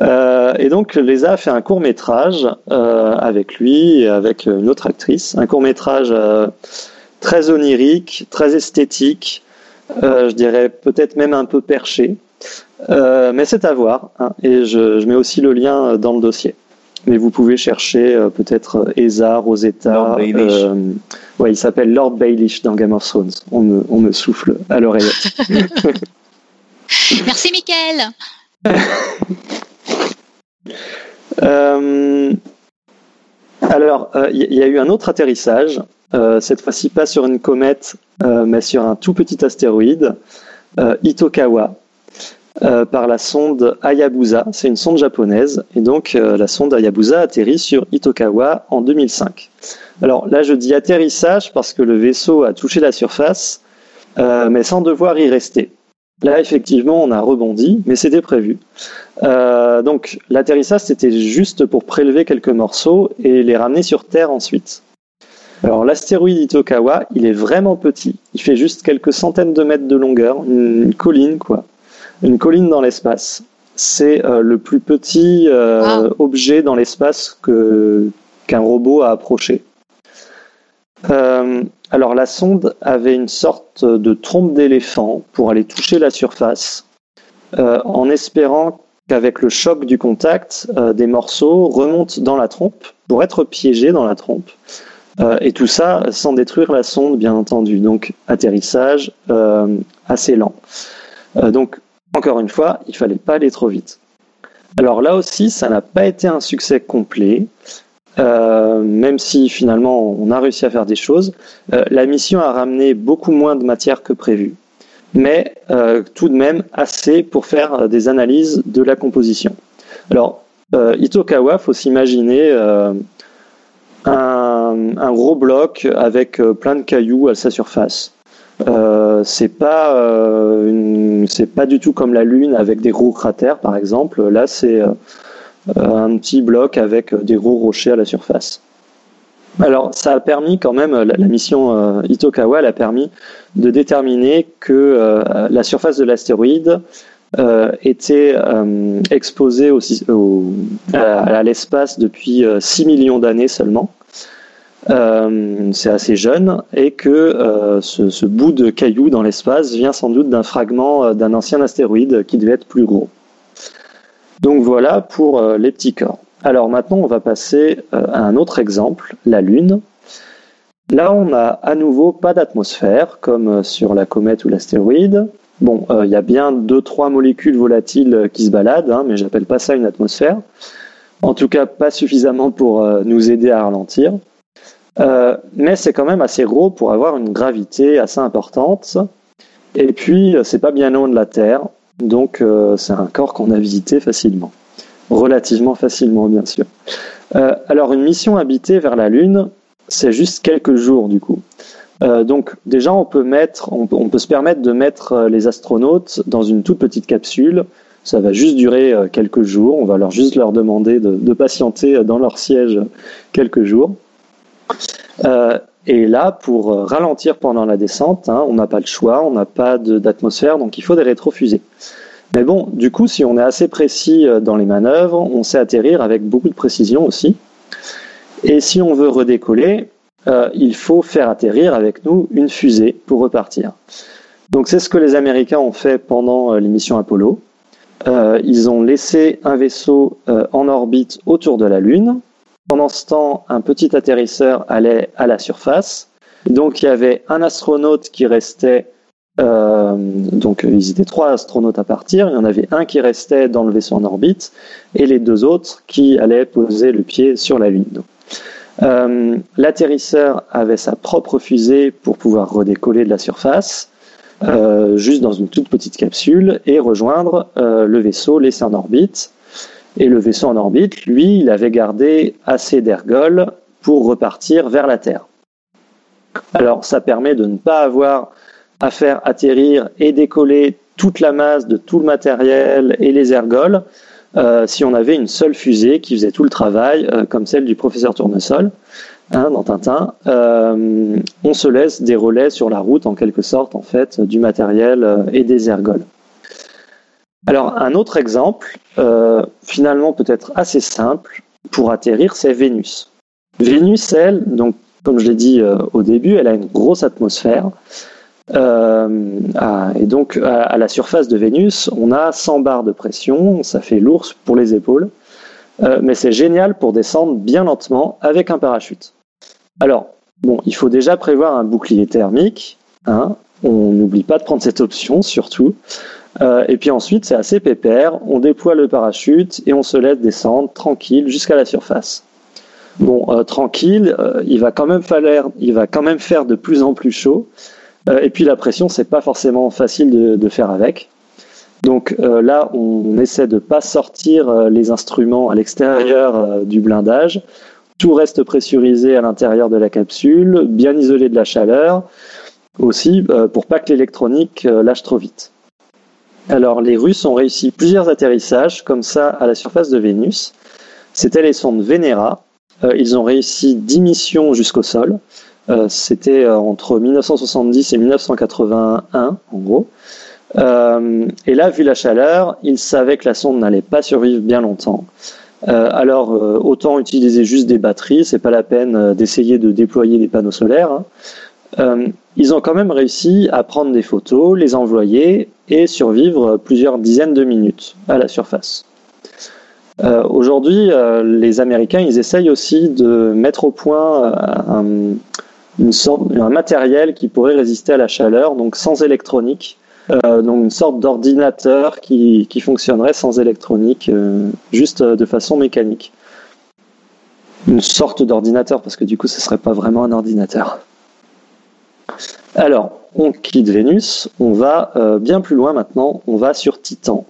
et donc, Lesa a fait un court métrage avec lui et avec une autre actrice. Un court métrage très onirique, très esthétique. je dirais peut-être même un peu perché. Euh, mais c'est à voir. Hein, et je, mets aussi le lien dans le dossier. Mais vous pouvez chercher euh, peut-être Eza, Rosetta. Euh, ouais, il s'appelle Lord Baelish dans Game of Thrones. On me, on me souffle à l'oreillette. [laughs]
Merci, Mickaël. [laughs]
alors, il y, a eu un autre atterrissage. cette fois-ci, pas sur une comète, mais sur un tout petit astéroïde, Itokawa. Euh, par la sonde Hayabusa. C'est une sonde japonaise. Et donc, euh, la sonde Hayabusa atterrit sur Itokawa en 2005. Alors là, je dis atterrissage parce que le vaisseau a touché la surface, euh, mais sans devoir y rester. Là, effectivement, on a rebondi, mais c'était prévu. donc, l'atterrissage, c'était juste pour prélever quelques morceaux et les ramener sur Terre ensuite. Alors, l'astéroïde Itokawa, il est vraiment petit. Il fait juste quelques centaines de mètres de longueur, une colline, quoi. Une colline dans l'espace. C'est euh, le plus petit euh, ah. objet dans l'espace que qu'un robot a approché. Euh, alors la sonde avait une sorte de trompe d'éléphant pour aller toucher la surface, en espérant qu'avec le choc du contact, des morceaux remontent dans la trompe pour être piégés dans la trompe. et tout ça sans détruire la sonde, bien entendu. Donc atterrissage assez lent. donc encore une fois, il fallait pas aller trop vite. Alors là aussi, ça n'a pas été un succès complet, euh, même si finalement on a réussi à faire des choses. Euh, la mission a ramené beaucoup moins de matière que prévu, mais euh, tout de même assez pour faire des analyses de la composition. Alors, Itokawa, faut s'imaginer un, un, gros bloc avec plein de cailloux à sa surface. Euh, c'est pas euh, c'est pas du tout comme la Lune avec des gros cratères par exemple. Là, c'est euh, un petit bloc avec des gros rochers à la surface. Alors, ça a permis quand même, la, mission Itokawa elle a permis de déterminer que la surface de l'astéroïde était exposée à l'espace depuis 6 millions d'années seulement. Euh, c'est assez jeune et que euh, ce, bout de caillou dans l'espace vient sans doute d'un fragment euh, d'un ancien astéroïde qui devait être plus gros. Donc voilà pour les petits corps. Alors maintenant, on va passer à un autre exemple, la Lune. Là, on n'a à nouveau pas d'atmosphère comme sur la comète ou l'astéroïde. Bon, il y a bien deux trois molécules volatiles qui se baladent, hein, mais j'appelle pas ça une atmosphère. En tout cas, pas suffisamment pour nous aider à ralentir. Euh, mais c'est quand même assez gros pour avoir une gravité assez importante. Et puis, c'est pas bien loin de la Terre, donc euh, c'est un corps qu'on a visité facilement, relativement facilement, bien sûr. Euh, alors, une mission habitée vers la Lune, c'est juste quelques jours du coup. donc, déjà, on peut mettre, on, peut se permettre de mettre les astronautes dans une toute petite capsule. Ça va juste durer quelques jours. On va leur juste leur demander de, de patienter dans leur siège quelques jours. Euh, et là, pour euh, ralentir pendant la descente, hein, on n'a pas le choix, on n'a pas d'atmosphère, donc il faut des rétrofusées. Mais bon, du coup, si on est assez précis euh, dans les manœuvres, on sait atterrir avec beaucoup de précision aussi. Et si on veut redécoller, il faut faire atterrir avec nous une fusée pour repartir. Donc c'est ce que les Américains ont fait pendant l'émission Apollo. ils ont laissé un vaisseau en orbite autour de la Lune, pendant ce temps, un petit atterrisseur allait à la surface. Donc il y avait un astronaute qui restait euh, donc ils étaient trois astronautes à partir, il y en avait un qui restait dans le vaisseau en orbite et les deux autres qui allaient poser le pied sur la Lune. Euh, l'atterrisseur avait sa propre fusée pour pouvoir redécoller de la surface, euh, juste dans une toute petite capsule, et rejoindre le vaisseau laissé en orbite. Et le vaisseau en orbite, lui, il avait gardé assez d'ergols pour repartir vers la Terre. Alors ça permet de ne pas avoir à faire atterrir et décoller toute la masse de tout le matériel et les ergols euh, si on avait une seule fusée qui faisait tout le travail, euh, comme celle du professeur Tournesol hein, dans Tintin. Euh, on se laisse des relais sur la route, en quelque sorte, en fait, du matériel et des ergols. Alors, un autre exemple, finalement peut-être assez simple, pour atterrir, c'est Vénus. Vénus, elle, donc, comme je l'ai dit au début, elle a une grosse atmosphère. Euh, et donc à, la surface de Vénus, on a 100 bars de pression, ça fait lourd pour les épaules, euh, mais c'est génial pour descendre bien lentement avec un parachute. Alors, bon, il faut déjà prévoir un bouclier thermique, hein, on n'oublie pas de prendre cette option surtout. Euh, et puis ensuite, c'est assez pépère, on déploie le parachute et on se laisse descendre tranquille jusqu'à la surface. Bon, tranquille, il va quand même falloir, il va quand même faire de plus en plus chaud. Euh, et puis la pression, c'est pas forcément facile de, faire avec. Donc euh, là, on, essaie de pas sortir euh, les instruments à l'extérieur du blindage. Tout reste pressurisé à l'intérieur de la capsule, bien isolé de la chaleur, aussi pour pas que l'électronique lâche trop vite. Alors les Russes ont réussi plusieurs atterrissages comme ça à la surface de Vénus. C'était les sondes Venera. ils ont réussi 10 missions jusqu'au sol. Euh, c'était euh, entre 1970 et 1981, en gros. Euh, et là, vu la chaleur, ils savaient que la sonde n'allait pas survivre bien longtemps. alors, autant utiliser juste des batteries, c'est pas la peine d'essayer de déployer des panneaux solaires. Hein. Ils ont quand même réussi à prendre des photos, les envoyer et survivre plusieurs dizaines de minutes à la surface. Aujourd'hui, les Américains, ils essayent aussi de mettre au point un, matériel qui pourrait résister à la chaleur, donc sans électronique. Euh, donc une sorte d'ordinateur qui, fonctionnerait sans électronique, euh, juste de façon mécanique. Une sorte d'ordinateur, parce que du coup, ce serait pas vraiment un ordinateur. Alors, on quitte Vénus, on va euh, bien plus loin maintenant, on va sur Titan.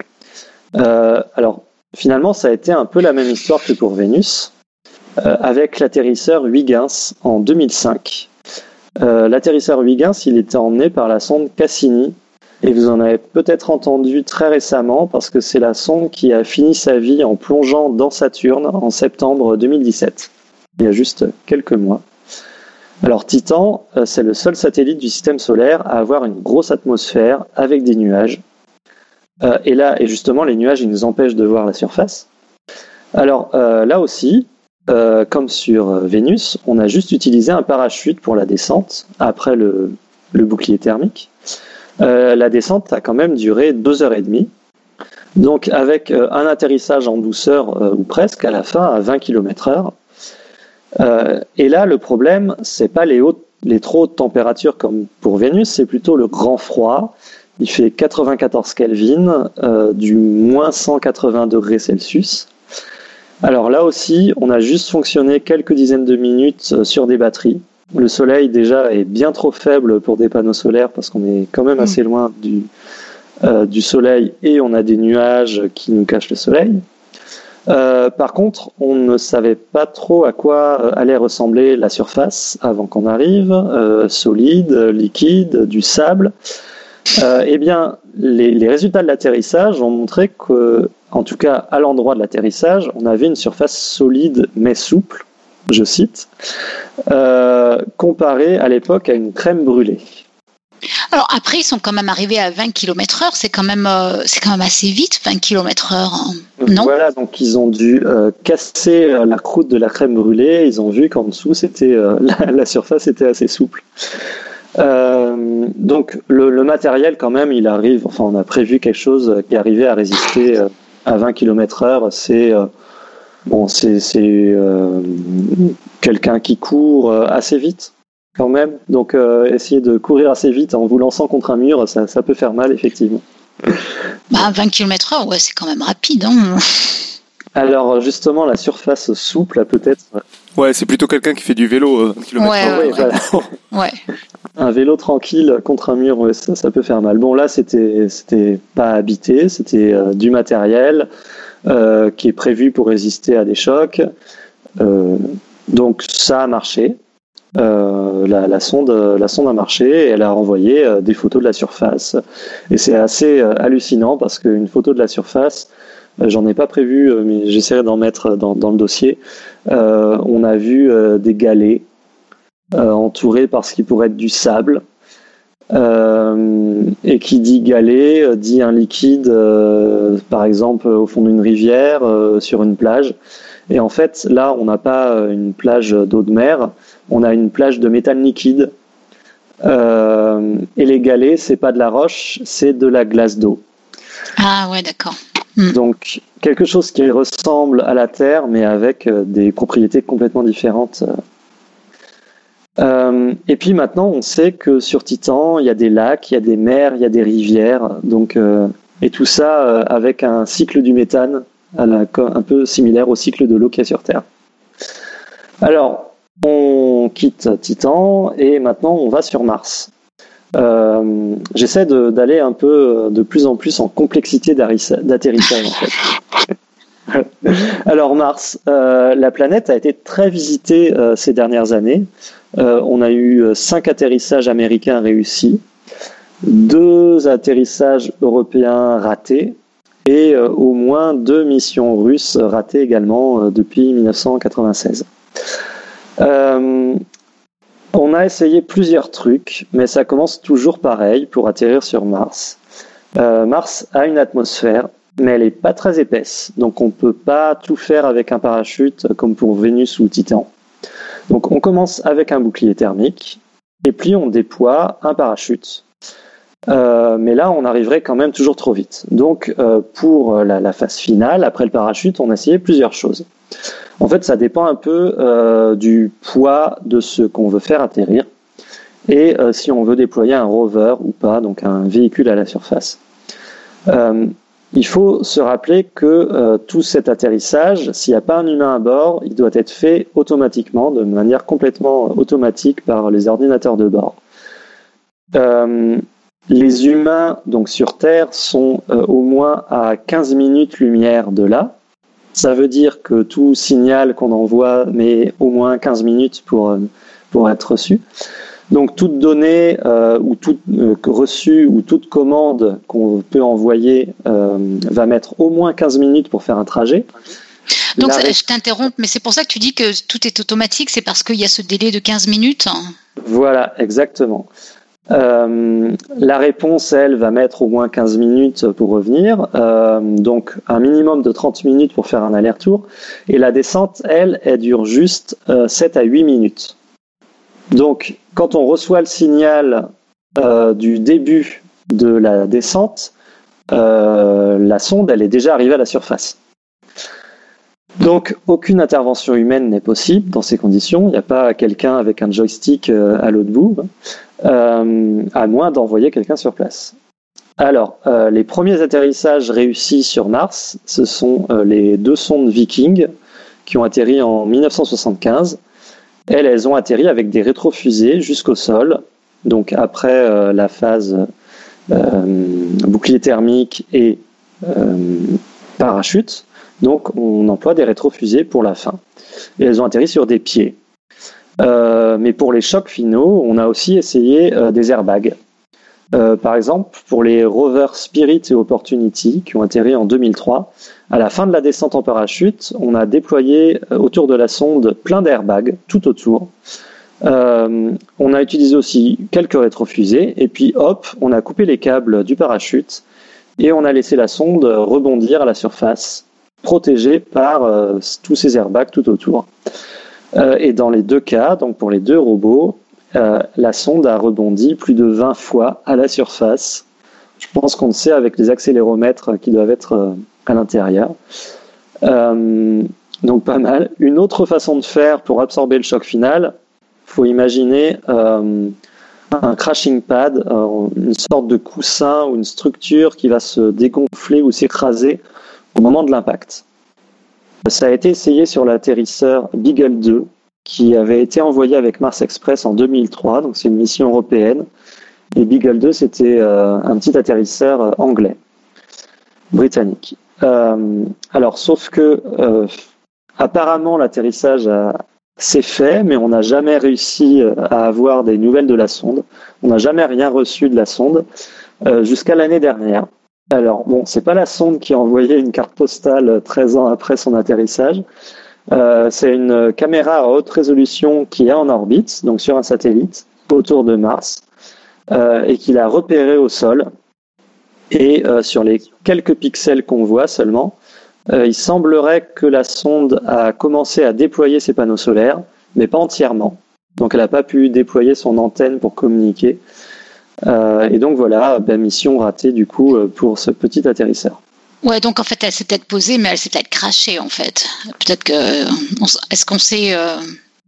alors, finalement, ça a été un peu la même histoire que pour Vénus, avec l'atterrisseur Huygens en 2005. Euh, l'atterrisseur Huygens, il était emmené par la sonde Cassini. Et vous en avez peut-être entendu très récemment parce que c'est la sonde qui a fini sa vie en plongeant dans Saturne en septembre 2017, il y a juste quelques mois. Alors Titan, euh, c'est le seul satellite du système solaire à avoir une grosse atmosphère avec des nuages. Euh, et là, et justement, les nuages, ils nous empêchent de voir la surface. Alors là aussi, euh, comme sur euh, Vénus, on a juste utilisé un parachute pour la descente après le, bouclier thermique. Euh, la descente a quand même duré deux heures et demie. Donc avec un atterrissage en douceur ou presque à la fin à 20 km heure. et là, le problème, c'est pas les, hautes, les trop hautes températures comme pour Vénus, c'est plutôt le grand froid. Il fait 94 Kelvin, du moins 180 degrés Celsius. Alors là aussi, on a juste fonctionné quelques dizaines de minutes euh, sur des batteries. Le soleil déjà est bien trop faible pour des panneaux solaires parce qu'on est quand même hmm. assez loin du, euh, du soleil et on a des nuages qui nous cachent le soleil. Euh, par contre, on ne savait pas trop à quoi allait ressembler la surface avant qu'on arrive, solide, liquide, du sable. eh bien, les, les résultats de l'atterrissage ont montré que en tout cas à l'endroit de l'atterrissage, on avait une surface solide mais souple, je cite, euh, comparée à l'époque à une crème brûlée.
Alors après, ils sont quand même arrivés à 20 km heure, c'est quand même euh, c'est quand même assez vite, 20 km heure, hein. non?
Voilà, donc ils ont dû euh, casser la croûte de la crème brûlée. Ils ont vu qu'en dessous, c'était [laughs] la, surface était assez souple. donc le, le, matériel quand même, il arrive. Enfin, on a prévu quelque chose qui arrivait à résister à 20 km heure, c'est euh, Bon, c'est quelqu'un qui court assez vite quand même. Donc essayer de courir assez vite en vous lançant contre un mur, ça, ça peut faire mal effectivement.
Bah, 20 km/h, ouais, c'est quand même rapide. Hein
alors justement, la surface souple, peut-être.
Ouais, c'est plutôt quelqu'un qui fait du vélo. [laughs]
ouais,
Un vélo tranquille contre un mur, ça, peut faire mal. Bon, là, c'était c'était pas habité, c'était euh, du matériel euh, qui est prévu pour résister à des chocs. Euh, donc ça a marché. La, sonde, la sonde a marché et elle a renvoyé des photos de la surface. Et c'est assez hallucinant parce qu'une photo de la surface, euh, j'en ai pas prévu, euh, mais j'essaierai d'en mettre dans, le dossier. Euh, on a vu des galets entourés par ce qui pourrait être du sable. et qui dit galet dit un liquide, par exemple au fond d'une rivière, sur une plage. Et en fait, là, on n'a pas une plage d'eau de mer, on a une plage de métal liquide. et les galets, c'est pas de la roche, c'est de la glace d'eau.
Ah ouais, d'accord.
Hmm. Donc quelque chose qui ressemble à la Terre, mais avec euh, des propriétés complètement différentes. Euh, et puis maintenant, on sait que sur Titan, il y a des lacs, il y a des mers, il y a des rivières, donc euh, et tout ça avec un cycle du méthane un peu similaire au cycle de l'eau qu'il y a sur Terre. Alors, on quitte Titan et maintenant on va sur Mars. Euh, j'essaie d'aller un peu de plus en plus en complexité d'atterrissage en fait. [laughs] Alors Mars, euh, la planète a été très visitée euh, ces dernières années. on a eu cinq atterrissages américains réussis, deux atterrissages européens ratés et au moins deux missions russes ratées également depuis 1996. On a essayé plusieurs trucs, mais ça commence toujours pareil pour atterrir sur Mars. Euh, Mars a une atmosphère, mais elle n'est pas très épaisse, donc on ne peut pas tout faire avec un parachute comme pour Vénus ou Titan. Donc on commence avec un bouclier thermique, et puis on déploie un parachute. Euh, mais là, on arriverait quand même toujours trop vite. Donc, euh, pour la, phase finale, après le parachute, on a essayé plusieurs choses. En fait, ça dépend un peu euh, du poids de ce qu'on veut faire atterrir et euh, si on veut déployer un rover ou pas, donc un véhicule à la surface. Euh, il faut se rappeler que tout cet atterrissage, s'il n'y a pas un humain à bord, il doit être fait automatiquement, de manière complètement automatique par les ordinateurs de bord. les humains, donc sur Terre, sont au moins à 15 minutes lumière de là, ça veut dire que tout signal qu'on envoie met au moins 15 minutes pour, euh, pour être reçu. Donc toute donnée euh, ou toute euh, reçue ou toute commande qu'on peut envoyer va mettre au moins 15 minutes pour faire un trajet.
Donc je t'interromps, mais c'est pour ça que tu dis que tout est automatique, c'est parce qu'il y a ce délai de 15 minutes
Voilà, exactement. Euh, la réponse, elle, va mettre au moins 15 minutes pour revenir, euh, donc un minimum de 30 minutes pour faire un aller-retour. Et la descente, elle, elle dure juste 7 euh, à 8 minutes. Donc, quand on reçoit le signal du début de la descente, la sonde, elle est déjà arrivée à la surface. Donc, aucune intervention humaine n'est possible dans ces conditions. Il n'y a pas quelqu'un avec un joystick à l'autre bout. Euh, à moins d'envoyer quelqu'un sur place. Alors, euh, les premiers atterrissages réussis sur Mars, ce sont euh, les deux sondes Viking qui ont atterri en 1975. Elles, elles ont atterri avec des rétrofusées jusqu'au sol. Donc après la phase bouclier thermique et parachute, donc on emploie des rétrofusées pour la fin. Et elles ont atterri sur des pieds. Euh, mais pour les chocs finaux, on a aussi essayé euh, des airbags. Euh, par exemple, pour les rovers Spirit et Opportunity qui ont atterri en 2003, à la fin de la descente en parachute, on a déployé autour de la sonde plein d'airbags tout autour. on a utilisé aussi quelques rétrofusées et puis hop, on a coupé les câbles du parachute et on a laissé la sonde rebondir à la surface, protégée par tous ces airbags tout autour. Euh, et dans les deux cas, donc pour les deux robots, euh, la sonde a rebondi plus de 20 fois à la surface. Je pense qu'on le sait avec les accéléromètres qui doivent être euh, à l'intérieur. donc pas mal. Une autre façon de faire pour absorber le choc final, faut imaginer un crashing pad, une sorte de coussin ou une structure qui va se dégonfler ou s'écraser au moment de l'impact. Ça a été essayé sur l'atterrisseur Beagle 2, qui avait été envoyé avec Mars Express en 2003, donc c'est une mission européenne. Et Beagle 2, c'était euh, un petit atterrisseur anglais, britannique. alors, sauf que apparemment l'atterrissage s'est fait, mais on n'a jamais réussi euh, à avoir des nouvelles de la sonde. On n'a jamais rien reçu de la sonde euh, jusqu'à l'année dernière. Alors bon, c'est pas la sonde qui a envoyé une carte postale 13 ans après son atterrissage. Euh, c'est une caméra à haute résolution qui est en orbite, donc sur un satellite autour de Mars, et qui l'a repéré au sol. Et sur les quelques pixels qu'on voit seulement, euh, il semblerait que la sonde a commencé à déployer ses panneaux solaires, mais pas entièrement. Donc elle n'a pas pu déployer son antenne pour communiquer. Euh, et donc voilà, mission ratée du coup euh, pour ce petit atterrisseur.
Ouais, donc en fait elle s'est peut-être posée, mais elle s'est peut-être crachée en fait. Peut-être que. Est-ce qu'on sait.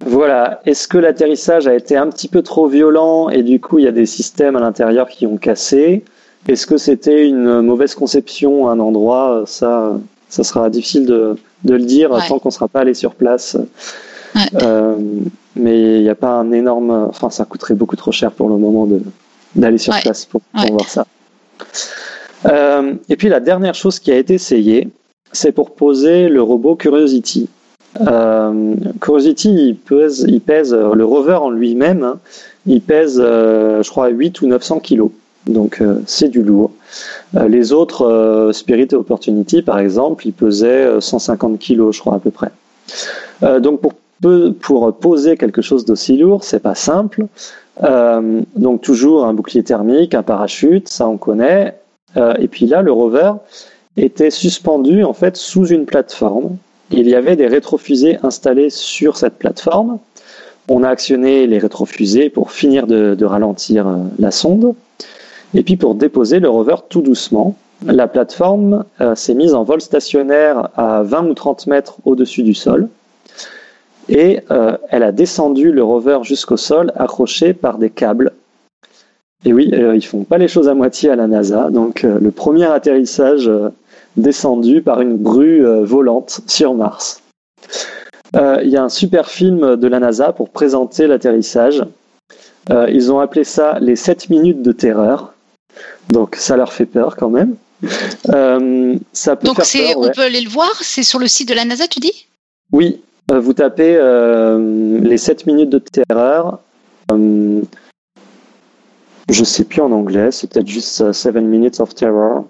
Voilà. Est-ce que l'atterrissage a été un petit peu trop violent et du coup il y a des systèmes à l'intérieur qui ont cassé? Est-ce que c'était une mauvaise conception à un endroit? Ça, ça sera difficile de, le dire tant qu'on ne sera pas allé sur place. Euh, mais il n'y a pas un énorme. Enfin, ça coûterait beaucoup trop cher pour le moment d'aller sur place pour, voir ça. Euh, et puis la dernière chose qui a été essayée, c'est pour poser le robot Curiosity. Euh, Curiosity, il pèse, il pèse, le rover en lui-même, hein, il pèse, je crois, 8 ou 900 kilos. Donc euh, c'est du lourd. Euh, les autres, euh, Spirit et Opportunity par exemple, ils pesaient 150 kg, je crois à peu près. donc pour, pour poser quelque chose d'aussi lourd, c'est pas simple. Donc toujours un bouclier thermique, un parachute, ça on connaît. et puis là, le rover était suspendu en fait sous une plateforme. Il y avait des rétrofusées installées sur cette plateforme. On a actionné les rétrofusées pour finir de, ralentir la sonde. Et puis pour déposer le rover tout doucement, la plateforme euh, s'est mise en vol stationnaire à 20 ou 30 mètres au-dessus du sol. Et euh, elle a descendu le rover jusqu'au sol accroché par des câbles. Et oui, euh, ils font pas les choses à moitié à la NASA. Donc le premier atterrissage descendu par une grue volante sur Mars. Il y a un super film de la NASA pour présenter l'atterrissage. ils ont appelé ça les 7 minutes de terreur. Donc ça leur fait peur quand même.
Euh, ça peut Donc on peut aller le voir, c'est sur le site de la NASA, tu dis?
Oui, euh, vous tapez euh, les 7 minutes de terreur. je ne sais plus en anglais, c'est peut-être juste 7 minutes of terror.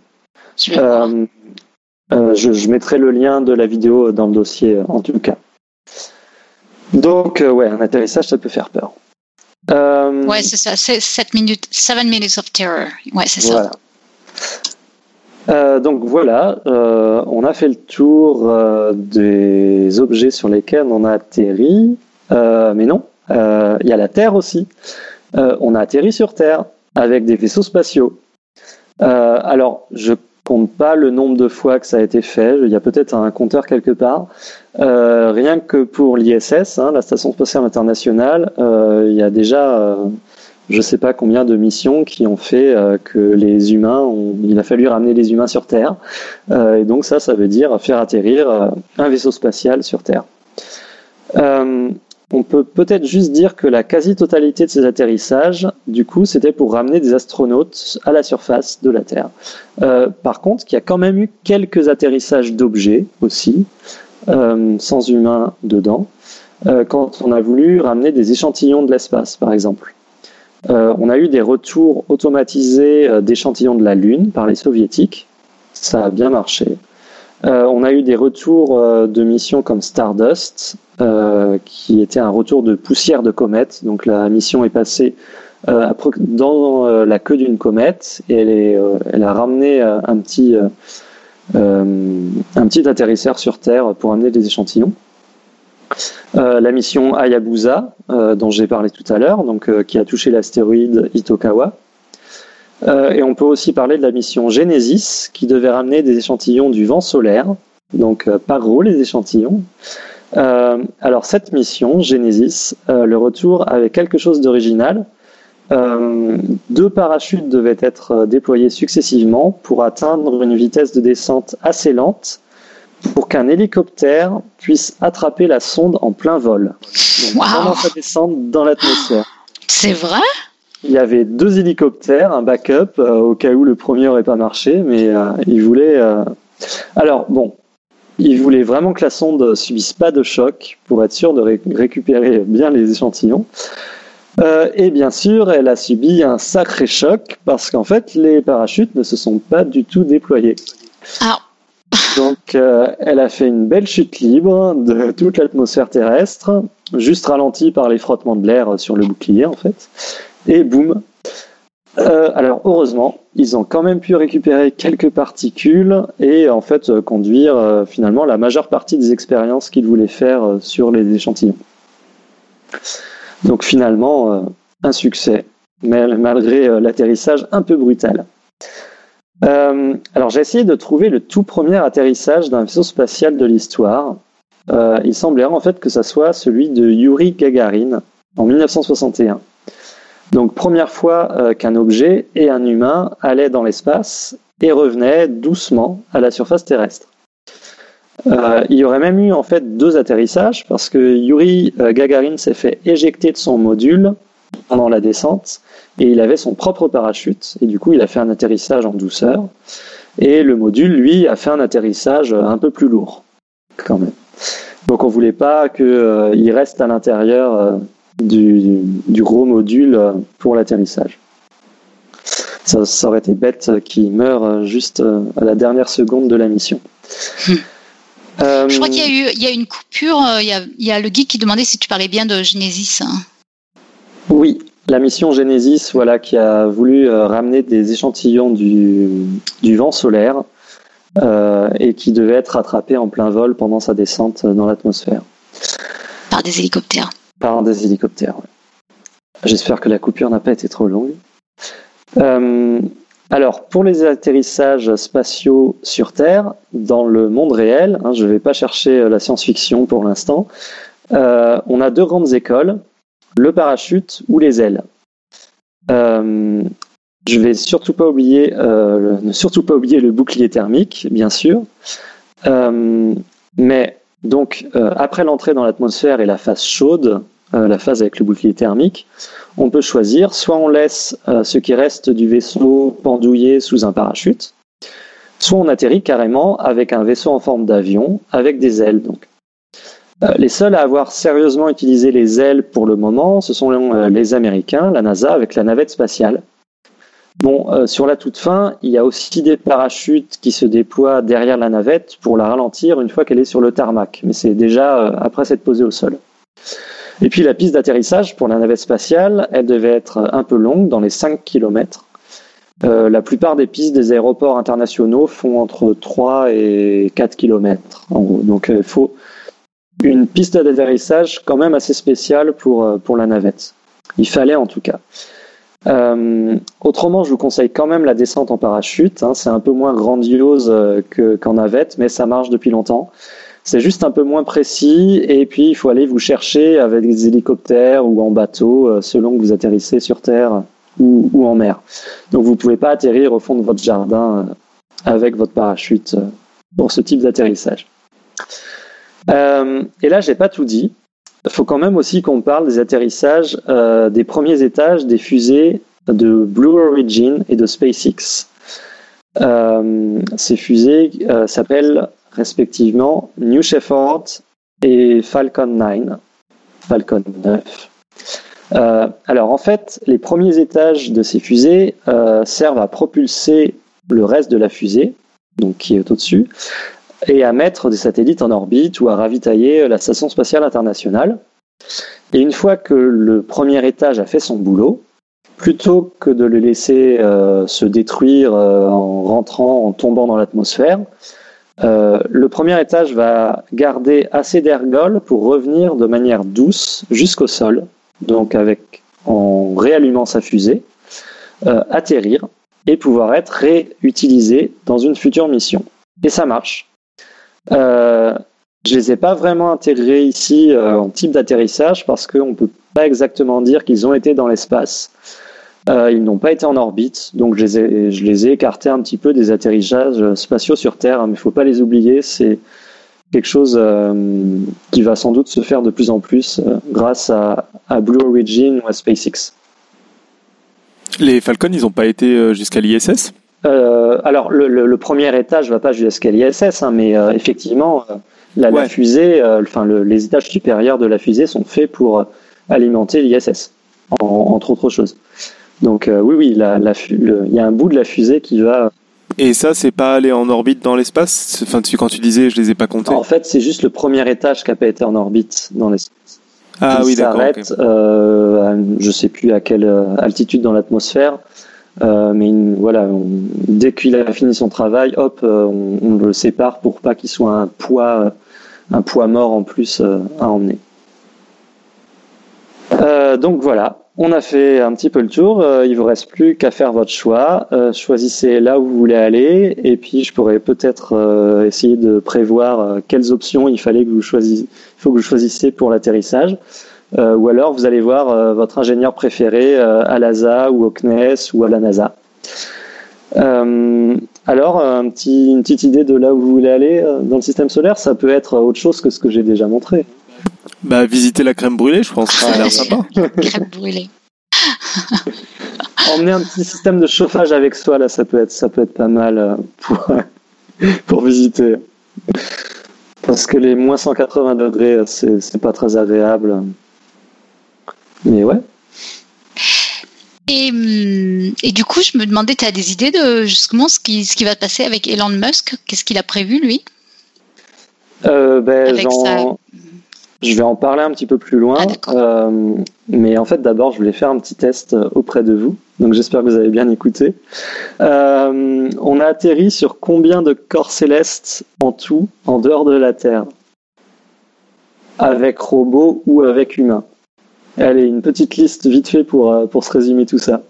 Je, je, mettrai le lien de la vidéo dans le dossier en tout cas. Donc ouais, un atterrissage, ça peut faire peur.
Euh, ouais, c'est ça. C'est 7 minutes, 7 minutes of terror. Ouais, c'est ça.
Euh, donc voilà, euh, on a fait le tour des objets sur lesquels on a atterri. mais non, il y a la Terre aussi. on a atterri sur Terre avec des vaisseaux spatiaux. alors, je compte pas le nombre de fois que ça a été fait. Il y a peut-être un compteur quelque part. Euh, rien que pour l'ISS, hein, la Station spatiale internationale, euh, il y a déjà, euh, je ne sais pas combien de missions qui ont fait que les humains, ont, il a fallu ramener les humains sur Terre. et donc ça, ça veut dire faire atterrir un vaisseau spatial sur Terre. On peut peut-être juste dire que la quasi-totalité de ces atterrissages, du coup, c'était pour ramener des astronautes à la surface de la Terre. Euh, par contre, il y a quand même eu quelques atterrissages d'objets aussi, euh, sans humains dedans, euh, quand on a voulu ramener des échantillons de l'espace, par exemple. On a eu des retours automatisés d'échantillons de la Lune par les soviétiques. Ça a bien marché. Euh, on a eu des retours euh, de missions comme Stardust, euh, qui était un retour de poussière de comète. Donc la mission est passée dans la queue d'une comète et elle, a ramené un petit, un petit atterrisseur sur Terre pour amener des échantillons. La mission Hayabusa, dont j'ai parlé tout à l'heure, donc qui a touché l'astéroïde Itokawa, euh, et on peut aussi parler de la mission Genesis, qui devait ramener des échantillons du vent solaire donc par roue les échantillons. alors cette mission, Genesis, le retour avait quelque chose d'original. deux parachutes devaient être déployés successivement pour atteindre une vitesse de descente assez lente pour qu'un hélicoptère puisse attraper la sonde en plein vol.
Donc,
Pendant sa descente dans l'atmosphère.
C'est vrai?
Il y avait deux hélicoptères, un backup, euh, au cas où le premier n'aurait pas marché, mais euh, il voulait. Euh, Alors, bon, il voulait vraiment que la sonde subisse pas de choc pour être sûr de récupérer bien les échantillons. et bien sûr, elle a subi un sacré choc parce qu'en fait, les parachutes ne se sont pas du tout déployés.
Alors,
donc, euh, elle a fait une belle chute libre de toute l'atmosphère terrestre, juste ralentie par les frottements de l'air sur le bouclier, en fait. Et boum. Euh, alors, heureusement, ils ont quand même pu récupérer quelques particules et, en fait, euh, conduire finalement la majeure partie des expériences qu'ils voulaient faire sur les échantillons. Donc, finalement, un succès, malgré l'atterrissage un peu brutal. Euh, alors j'ai essayé de trouver le tout premier atterrissage d'un vaisseau spatial de l'histoire. Euh, il semblerait en fait que ça soit celui de Yuri Gagarin en 1961. Donc première fois euh, qu'un objet et un humain allaient dans l'espace et revenaient doucement à la surface terrestre. il y aurait même eu en fait deux atterrissages parce que Yuri Gagarin s'est fait éjecter de son module pendant la descente et il avait son propre parachute et du coup il a fait un atterrissage en douceur et le module lui a fait un atterrissage un peu plus lourd quand même. Donc on voulait pas qu'il euh, reste à l'intérieur euh, du, gros module euh, pour l'atterrissage. Ça, aurait été bête qu'il meure juste à la dernière seconde de la mission.
Je crois qu'il y a eu il y a une coupure. Il y a, il y a, le guide qui demandait si tu parlais bien de Genesis. Hein.
Oui, la mission Genesis, voilà, qui a voulu euh, ramener des échantillons du, vent solaire euh, et qui devait être attrapé en plein vol pendant sa descente dans l'atmosphère.
Par des hélicoptères.
Par des hélicoptères, oui. J'espère que la coupure n'a pas été trop longue. Euh, alors, pour les atterrissages spatiaux sur Terre, dans le monde réel, hein, je ne vais pas chercher la science-fiction pour l'instant, on a deux grandes écoles le parachute ou les ailes. Euh, je vais surtout pas oublier, euh, le bouclier thermique, bien sûr. Euh, mais donc après l'entrée dans l'atmosphère et la phase chaude, la phase avec le bouclier thermique, on peut choisir soit on laisse ce qui reste du vaisseau pendouillé sous un parachute, soit on atterrit carrément avec un vaisseau en forme d'avion avec des ailes. Euh, les seuls à avoir sérieusement utilisé les ailes pour le moment, ce sont euh, les Américains, la NASA, avec la navette spatiale. Bon, euh, sur la toute fin, il y a aussi des parachutes qui se déploient derrière la navette pour la ralentir une fois qu'elle est sur le tarmac, mais c'est déjà après s'être posée au sol. Et puis la piste d'atterrissage pour la navette spatiale, elle devait être un peu longue, dans les 5 km. la plupart des pistes des aéroports internationaux font entre 3 et 4 km. Donc il faut une piste d'atterrissage quand même assez spéciale pour, euh, la navette. Il fallait en tout cas. Euh, autrement, je vous conseille quand même la descente en parachute. Hein. c'est un peu moins grandiose euh, qu'en navette, mais ça marche depuis longtemps. C'est juste un peu moins précis et puis il faut aller vous chercher avec des hélicoptères ou en bateau selon que vous atterrissez sur Terre ou en mer. Donc vous ne pouvez pas atterrir au fond de votre jardin avec votre parachute pour ce type d'atterrissage. Euh, et là, j'ai pas tout dit. Il faut quand même aussi qu'on parle des atterrissages euh, des premiers étages des fusées de Blue Origin et de SpaceX. Euh, ces fusées s'appellent respectivement New Shepard et Falcon 9. Falcon 9. alors en fait, les premiers étages de ces fusées servent à propulser le reste de la fusée, donc qui est au-dessus, et à mettre des satellites en orbite ou à ravitailler la Station spatiale internationale. Et une fois que le premier étage a fait son boulot, plutôt que de le laisser euh, se détruire euh, en rentrant, en tombant dans l'atmosphère, euh, le premier étage va garder assez d'ergol pour revenir de manière douce jusqu'au sol, donc avec en réallumant sa fusée, atterrir et pouvoir être réutilisé dans une future mission. Et ça marche. Euh, Je les ai pas vraiment intégrés ici en type d'atterrissage parce qu'on peut pas exactement dire qu'ils ont été dans l'espace. ils n'ont pas été en orbite, donc je les, ai, écartés un petit peu des atterrissages spatiaux sur Terre, hein, mais il faut pas les oublier, c'est quelque chose qui va sans doute se faire de plus en plus grâce à, à Blue Origin ou à SpaceX.
Les Falcons, ils n'ont pas été euh, jusqu'à l'ISS
euh, Alors, le, premier étage ne va pas jusqu'à l'ISS, hein, mais euh, effectivement, la, fusée, enfin, les étages supérieurs de la fusée sont faits pour alimenter l'ISS, entre autres choses. Donc, oui, oui, il y a un bout de la fusée qui va.
Et ça, c'est pas aller en orbite dans l'espace? Enfin, quand tu disais, je les ai pas comptés.
En fait, c'est juste le premier étage qui n'a pas été en orbite dans l'espace.
Ah oui, d'accord.
s'arrête, euh, je sais plus à quelle euh, altitude dans l'atmosphère, euh, mais voilà, dès qu'il a fini son travail, hop, euh, on, le sépare pour pas qu'il soit un poids, poids mort en plus à emmener. donc voilà, on a fait un petit peu le tour. Euh, il vous reste plus qu'à faire votre choix. Euh, choisissez là où vous voulez aller, et puis je pourrais peut-être euh, essayer de prévoir quelles options il fallait faut que vous choisissiez pour l'atterrissage. Ou alors vous allez voir votre ingénieur préféré à l'ASA ou au CNES ou à la NASA. alors, un petit, une petite idée de là où vous voulez aller dans le système solaire, ça peut être autre chose que ce que j'ai déjà montré.
Bah, visiter la crème brûlée, je pense. Ça a l'air sympa. [laughs]
crème brûlée.
Emmener un petit système de chauffage avec soi, là, ça peut être, ça peut être pas mal euh, pour, [laughs] pour visiter. Parce que les moins 180 degrés, c'est pas très agréable. Mais ouais.
Et, hum, et, du coup, je me demandais, tu as des idées de justement ce qui, ce qui va passer avec Elon Musk? Qu'est-ce qu'il a prévu, lui?
Euh, ben, je vais en parler un petit peu plus loin. Ah, euh, mais en fait, d'abord, je voulais faire un petit test euh, auprès de vous. Donc, j'espère que vous avez bien écouté. Euh, on a atterri sur combien de corps célestes en tout, en dehors de la Terre? Avec robots ou avec humains Allez, une petite liste vite fait pour, pour se résumer tout ça.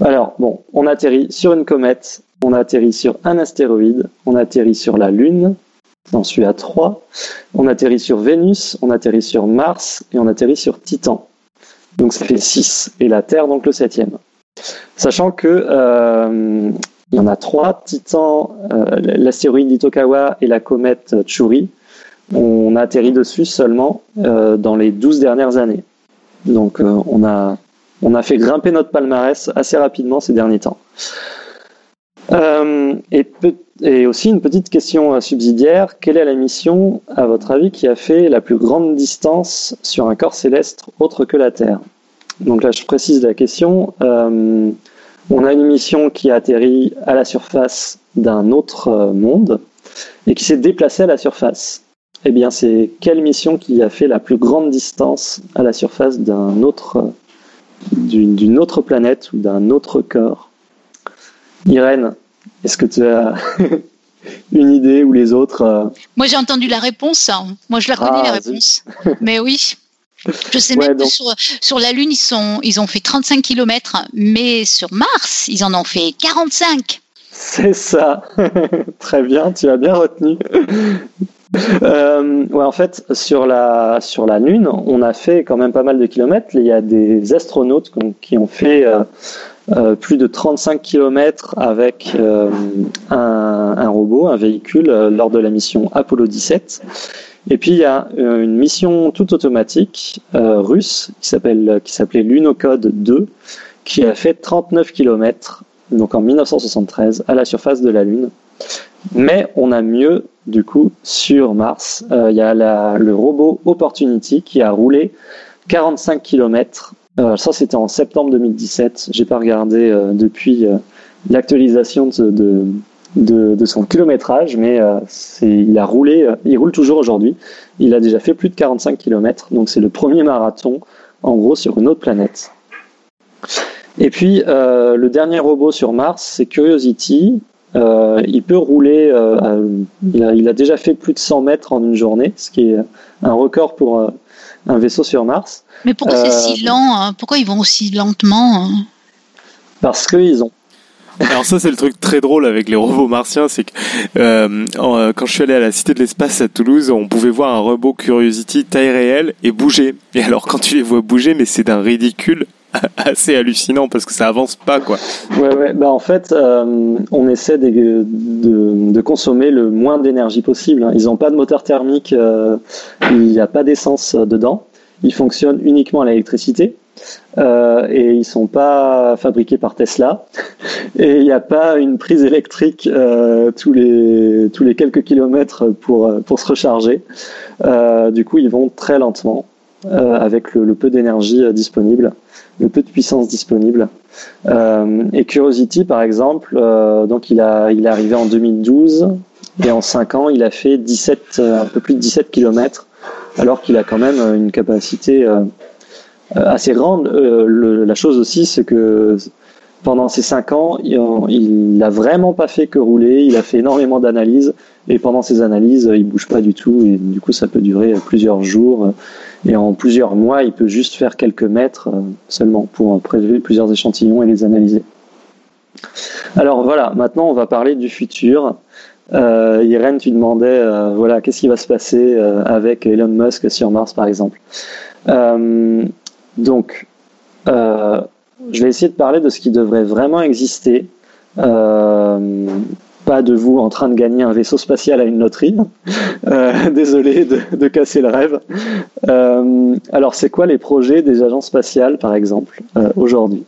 Alors, bon, on atterrit sur une comète, on atterrit sur un astéroïde, on atterrit sur la Lune, on suit à 3. On atterrit sur Vénus, on atterrit sur Mars et on atterrit sur Titan. Donc ça fait 6 et la Terre donc le septième. Sachant que euh, il y en a trois, Titan, euh, l'astéroïde Itokawa et la comète Chury. On a atterri dessus seulement euh, dans les 12 dernières années. Donc on, a, on a fait grimper notre palmarès assez rapidement ces derniers temps. et peut et aussi une petite question euh, subsidiaire, quelle est la mission, à votre avis, qui a fait la plus grande distance sur un corps céleste autre que la Terre? Donc là, je précise la question. Euh, on a une mission qui a atterri à la surface d'un autre euh, monde et qui s'est déplacée à la surface. Eh bien, c'est quelle mission qui a fait la plus grande distance à la surface d'un autre, d'une autre planète ou d'un autre corps? Irène, est-ce que tu as [laughs] une idée ou les autres euh
Moi, j'ai entendu la réponse. Hein. Moi, je la connais, la ah, réponse. [laughs] Mais oui. Je sais même que sur, sur, la Lune, ils, sont, ils ont fait 35 km, mais sur Mars, ils en ont fait 45.
C'est ça. [laughs] Très bien, tu as bien retenu. Euh, ouais, en fait, sur la, sur la Lune, on a fait quand même pas mal de kilomètres. Il y a des astronautes qui ont fait euh, euh, plus de 35 km avec un, robot, un véhicule, lors de la mission Apollo 17. Et puis il y a une mission toute automatique russe qui s'appelle qui s'appelait Lunocode 2 qui a fait 39 km donc en 1973 à la surface de la Lune. Mais on a mieux du coup sur Mars. Il y a le robot Opportunity qui a roulé 45 km euh, ça, c'était en septembre 2017. J'ai pas regardé euh, depuis euh, l'actualisation de, de, son kilométrage, mais il a roulé, il roule toujours aujourd'hui. Il a déjà fait plus de 45 km, donc c'est le premier marathon, en gros, sur une autre planète. Et puis, le dernier robot sur Mars, c'est Curiosity. Il peut rouler, il a, il, a, déjà fait plus de 100 mètres en une journée, ce qui est un record pour un vaisseau sur Mars.
Mais pourquoi c'est si euh, lent hein? Pourquoi ils vont aussi lentement hein?
Parce qu'ils ont
Alors ça c'est le truc très drôle avec les robots martiens, c'est que euh, euh, quand je suis allé à la Cité de l'Espace à Toulouse, on pouvait voir un robot Curiosity taille réelle et bouger. Et alors quand tu les vois bouger, mais c'est d'un ridicule [laughs] assez hallucinant parce que ça avance pas quoi.
Ouais bah en fait euh, on essaie de, de, consommer le moins d'énergie possible. Hein. Ils n'ont pas de moteur thermique, euh, il n'y a pas d'essence dedans. Ils fonctionnent uniquement à l'électricité. Euh, et ils sont pas fabriqués par Tesla [laughs] et il n'y a pas une prise électrique euh, tous les tous les quelques kilomètres pour pour se recharger. Euh, du coup, ils vont très lentement euh, avec le, peu d'énergie euh, disponible, le peu de puissance disponible. Euh, et Curiosity, par exemple, donc il a il est arrivé en 2012 et en 5 ans, il a fait 17 un peu plus de 17 kilomètres alors qu'il a quand même une capacité euh, assez grande. Euh, la chose aussi, c'est que pendant ces cinq ans, il n'a vraiment pas fait que rouler. Il a fait énormément d'analyses et pendant ces analyses, il bouge pas du tout et du coup, ça peut durer plusieurs jours et en plusieurs mois, il peut juste faire quelques mètres euh, seulement pour prélever plusieurs échantillons et les analyser. Alors voilà, maintenant on va parler du futur. Euh, Irène, tu demandais, voilà, qu'est-ce qui va se passer avec Elon Musk sur Mars, par exemple. Euh, donc, euh, je vais essayer de parler de ce qui devrait vraiment exister. Euh, pas de vous en train de gagner un vaisseau spatial à une loterie. Euh, [laughs] désolé de, casser le rêve. alors, c'est quoi les projets des agences spatiales, par exemple, aujourd'hui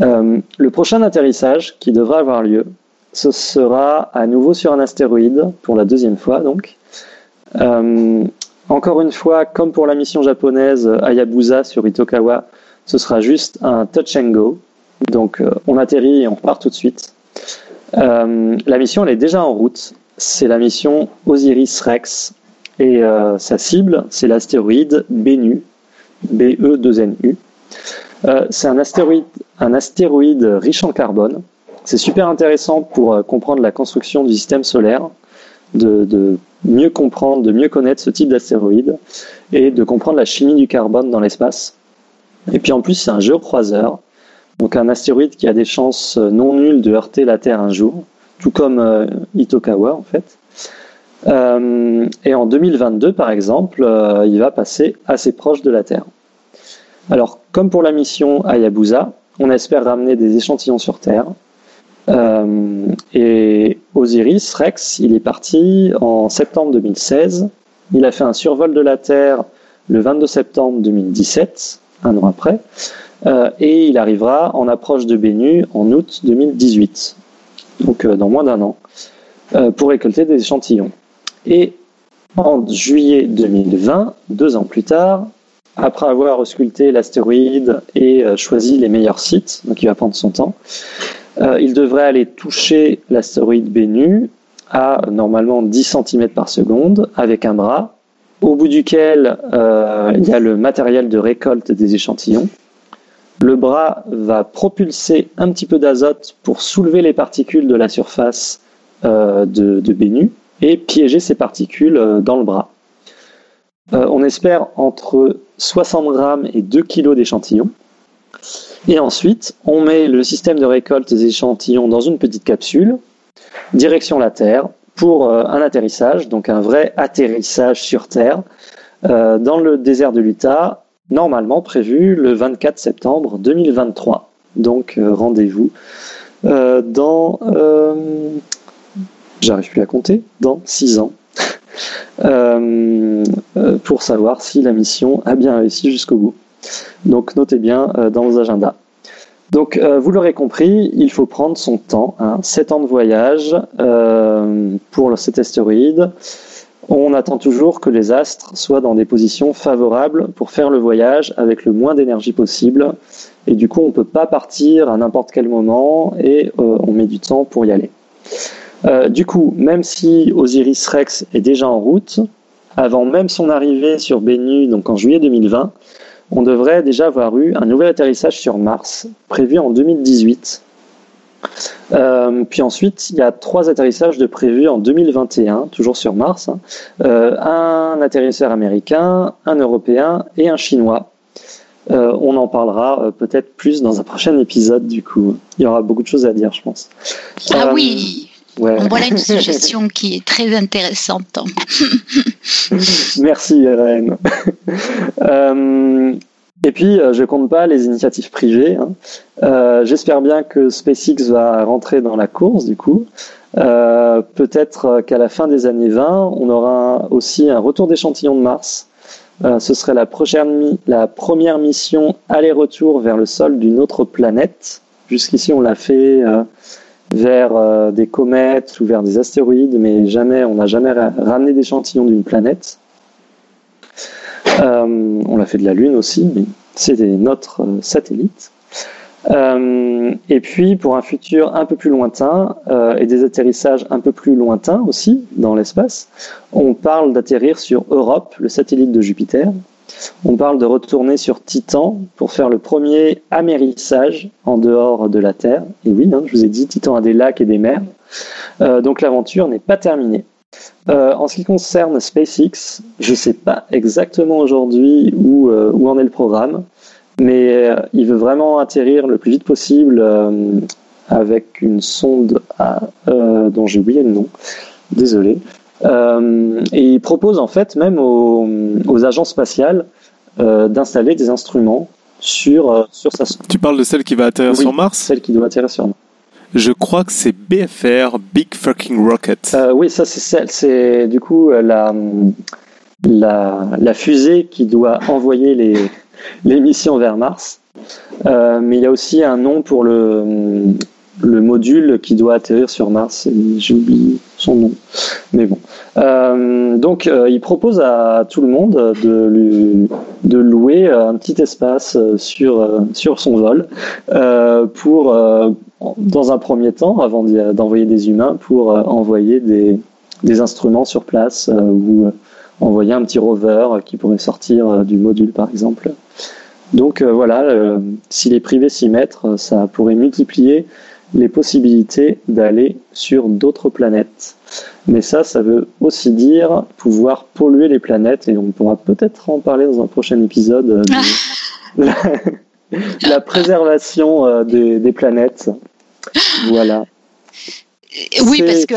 Le prochain atterrissage qui devra avoir lieu, ce sera à nouveau sur un astéroïde, pour la deuxième fois donc. Encore une fois, comme pour la mission japonaise Hayabusa sur Itokawa, ce sera juste un touch and go. Donc euh, on atterrit et on repart tout de suite. Euh, la mission elle est déjà en route. C'est la mission Osiris Rex et euh, sa cible c'est l'astéroïde Bennu, BE2NU. c'est un astéroïde, un astéroïde riche en carbone. C'est super intéressant pour comprendre la construction du système solaire de, mieux comprendre, de mieux connaître ce type d'astéroïde et de comprendre la chimie du carbone dans l'espace. Et puis en plus, c'est un géocroiseur, donc un astéroïde qui a des chances non nulles de heurter la Terre un jour, tout comme euh, Itokawa en fait. Euh, et en 2022, par exemple, euh, il va passer assez proche de la Terre. Alors, comme pour la mission Hayabusa, on espère ramener des échantillons sur Terre, euh, et Osiris Rex, il est parti en septembre 2016. Il a fait un survol de la Terre le 22 septembre 2017, un an après, euh, et il arrivera en approche de Bennu en août 2018, donc euh, dans moins d'un an, pour récolter des échantillons. Et en juillet 2020, deux ans plus tard, après avoir ausculté l'astéroïde et choisi les meilleurs sites, donc il va prendre son temps, euh, il devrait aller toucher l'astéroïde Bennu à normalement 10 cm par seconde avec un bras, au bout duquel euh, il y a le matériel de récolte des échantillons. Le bras va propulser un petit peu d'azote pour soulever les particules de la surface euh, de, de Bennu et piéger ces particules dans le bras. on espère entre 60 grammes et 2 kg d'échantillons. Et ensuite, on met le système de récolte des échantillons dans une petite capsule, direction la Terre, pour euh, un atterrissage, donc un vrai atterrissage sur Terre, euh, dans le désert de l'Utah, normalement prévu le 24 septembre 2023. Donc euh, rendez-vous dans... J'arrive plus à compter, dans 6 ans. [laughs] pour savoir si la mission a bien réussi jusqu'au bout. Donc notez bien euh, dans vos agendas. Donc euh, vous l'aurez compris, il faut prendre son temps, hein, 7 ans de voyage euh, pour cet astéroïde. On attend toujours que les astres soient dans des positions favorables pour faire le voyage avec le moins d'énergie possible. Et du coup, on ne peut pas partir à n'importe quel moment et on met du temps pour y aller. du coup, même si Osiris Rex est déjà en route, avant même son arrivée sur Bennu, donc en juillet 2020, on devrait déjà avoir eu un nouvel atterrissage sur Mars, prévu en 2018. Euh, puis ensuite, il y a trois atterrissages de prévus en 2021, toujours sur Mars. Euh, un atterrisseur américain, un européen et un chinois. on en parlera peut-être plus dans un prochain épisode. Du coup, il y aura beaucoup de choses à dire, je pense.
Ah oui. Voilà une suggestion qui est très intéressante. [laughs]
Merci, Irène. [laughs] Et puis, euh, je compte pas les initiatives privées. Hein. Euh, J'espère bien que SpaceX va rentrer dans la course, du coup. Euh, Peut-être qu'à la fin des années 20, on aura aussi un retour d'échantillon de Mars. Euh, ce serait la, prochaine, la première mission aller-retour vers le sol d'une autre planète. Jusqu'ici, on l'a fait euh, vers euh, des comètes ou vers des astéroïdes, mais jamais, on n'a jamais ramené d'échantillon d'une planète. Euh, on l'a fait de la Lune aussi, mais c'est notre euh, satellite. Euh, et puis pour un futur un peu plus lointain et des atterrissages un peu plus lointains aussi dans l'espace, on parle d'atterrir sur Europe, le satellite de Jupiter. On parle de retourner sur Titan pour faire le premier amérissage en dehors de la Terre. Et oui, hein, je vous ai dit, Titan a des lacs et des mers. donc l'aventure n'est pas terminée. Euh, en ce qui concerne SpaceX, je ne sais pas exactement aujourd'hui où, euh, où, en est le programme, mais euh, il veut vraiment atterrir le plus vite possible avec une sonde dont j'ai oublié le nom. Désolé. et il propose en fait même aux, aux agences spatiales d'installer des instruments sur, sur sa sonde.
Tu parles de celle qui va atterrir sur Mars?
Celle qui doit atterrir sur Mars.
Je crois que c'est BFR, Big Fucking Rocket.
Euh, oui, ça c'est c'est du coup euh, la, la, fusée qui doit envoyer les, les missions vers Mars. Euh, mais il y a aussi un nom pour le, le module qui doit atterrir sur Mars. J'ai oublié son nom. Mais bon. Donc, il propose à tout le monde de, de louer un petit espace sur, sur son vol pour dans un premier temps, avant d'envoyer des humains, pour euh, envoyer des, des, instruments sur place euh, ou euh, envoyer un petit rover qui pourrait sortir du module, par exemple. Donc voilà, si les privés s'y mettent, ça pourrait multiplier les possibilités d'aller sur d'autres planètes. Mais ça, ça veut aussi dire pouvoir polluer les planètes, et on pourra peut-être en parler dans un prochain épisode. De [laughs] [laughs] la, préservation des, des planètes. Voilà.
Oui, parce que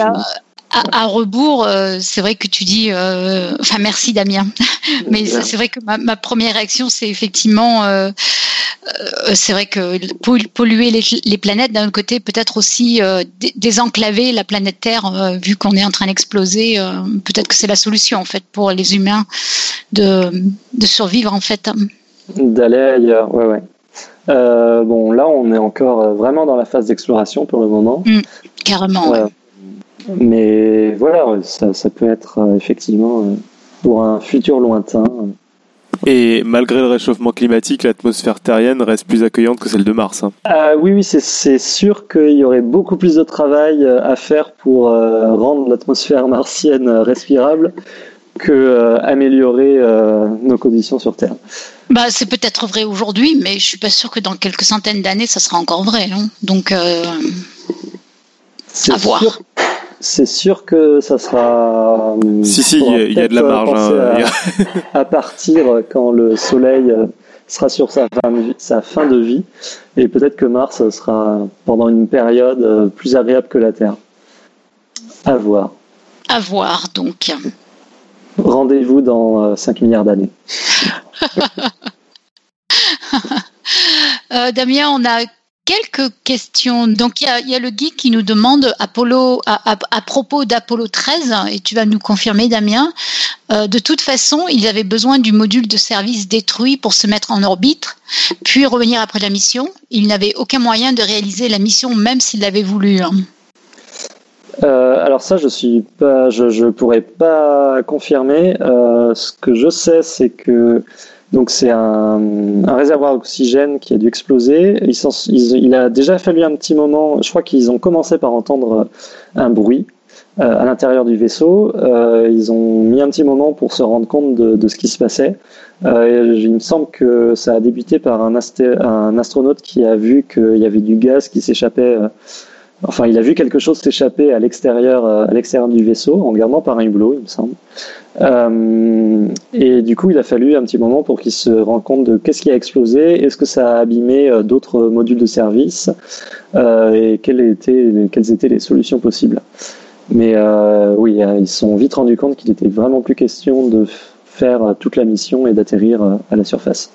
à, rebours, euh, c'est vrai que tu dis, euh, enfin merci Damien, [laughs] mais c'est vrai que ma, première réaction, c'est effectivement, euh, c'est vrai que polluer les, planètes, d'un côté, peut-être aussi désenclaver la planète Terre, vu qu'on est en train d'exploser, peut-être que c'est la solution en fait pour les humains de, de survivre en fait.
D'aller ailleurs, ouais, ouais. Euh, bon, là, on est encore euh, vraiment dans la phase d'exploration pour le moment.
Mm, carrément.
Euh, mais voilà, ça, ça peut être effectivement pour un futur lointain.
Et malgré le réchauffement climatique, l'atmosphère terrienne reste plus accueillante que celle de Mars. Hein.
oui, oui, c'est sûr qu'il y aurait beaucoup plus de travail à faire pour rendre l'atmosphère martienne respirable que améliorer nos conditions sur Terre.
Bah, c'est peut-être vrai aujourd'hui, mais je suis pas sûr que dans quelques centaines d'années, ça sera encore vrai. Hein. Donc, euh, à voir.
C'est sûr que ça sera.
Si, si, il y, a de la marge. Hein. [laughs]
À, partir quand le Soleil euh, sera sur sa fin, sa fin de vie, et peut-être que Mars sera pendant une période euh, plus agréable que la Terre. À voir.
À voir, donc.
Rendez-vous dans 5 milliards d'années. [laughs]
Euh, Damien, on a quelques questions. Donc, il y a, le guide qui nous demande Apollo, à, propos d'Apollo 13, et tu vas nous confirmer, Damien. Euh, de toute façon, ils avaient besoin du module de service détruit pour se mettre en orbite, puis revenir après la mission. Ils n'avaient aucun moyen de réaliser la mission, même s'ils l'avaient voulu. Hein.
Euh, alors ça, je suis pas, je, je pourrais pas confirmer. ce que je sais, c'est que donc c'est un, réservoir d'oxygène qui a dû exploser. il a déjà fallu un petit moment, je crois qu'ils ont commencé par entendre un bruit euh, à l'intérieur du vaisseau. Euh, ils ont mis un petit moment pour se rendre compte de, ce qui se passait. Euh, il me semble que ça a débuté par un, un astronaute qui a vu qu'il y avait du gaz qui s'échappait enfin, il a vu quelque chose s'échapper à l'extérieur, l'extérieur du vaisseau en regardant par un hublot, il me semble. et du coup, il a fallu un petit moment pour qu'il se rende compte de qu'est-ce qui a explosé, est-ce que ça a abîmé d'autres modules de service et quelles étaient, quelles étaient les solutions possibles. Mais oui, ils se sont vite rendus compte qu'il était vraiment plus question de faire toute la mission et d'atterrir à la surface.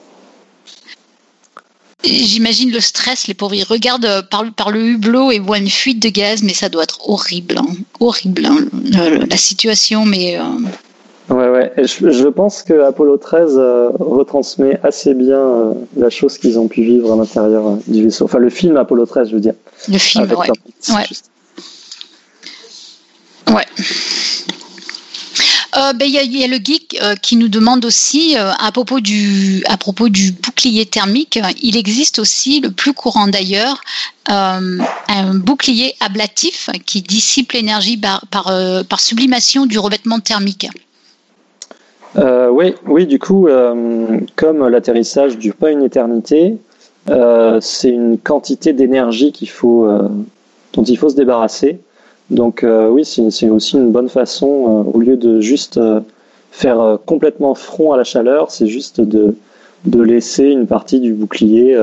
J'imagine le stress, les pauvres, ils regardent euh, par, par, le hublot et voient une fuite de gaz, mais ça doit être horrible, hein. horrible hein, la, situation, mais...
Euh, ouais, ouais, je, pense que Apollo 13 euh, retransmet assez bien la chose qu'ils ont pu vivre à l'intérieur du vaisseau. Enfin, le film Apollo 13, je veux dire.
Le film, ouais. Ouais. ouais. Euh, ben, il y, a le geek euh, qui nous demande aussi euh, à propos du bouclier thermique. Il existe aussi le plus courant d'ailleurs un bouclier ablatif qui dissipe l'énergie par, sublimation du revêtement thermique.
oui, oui, du coup, comme l'atterrissage dure pas une éternité, c'est une quantité d'énergie dont il faut se débarrasser. Donc euh, oui, c'est aussi une bonne façon, euh, au lieu de juste euh, faire complètement front à la chaleur, c'est juste de, laisser une partie du bouclier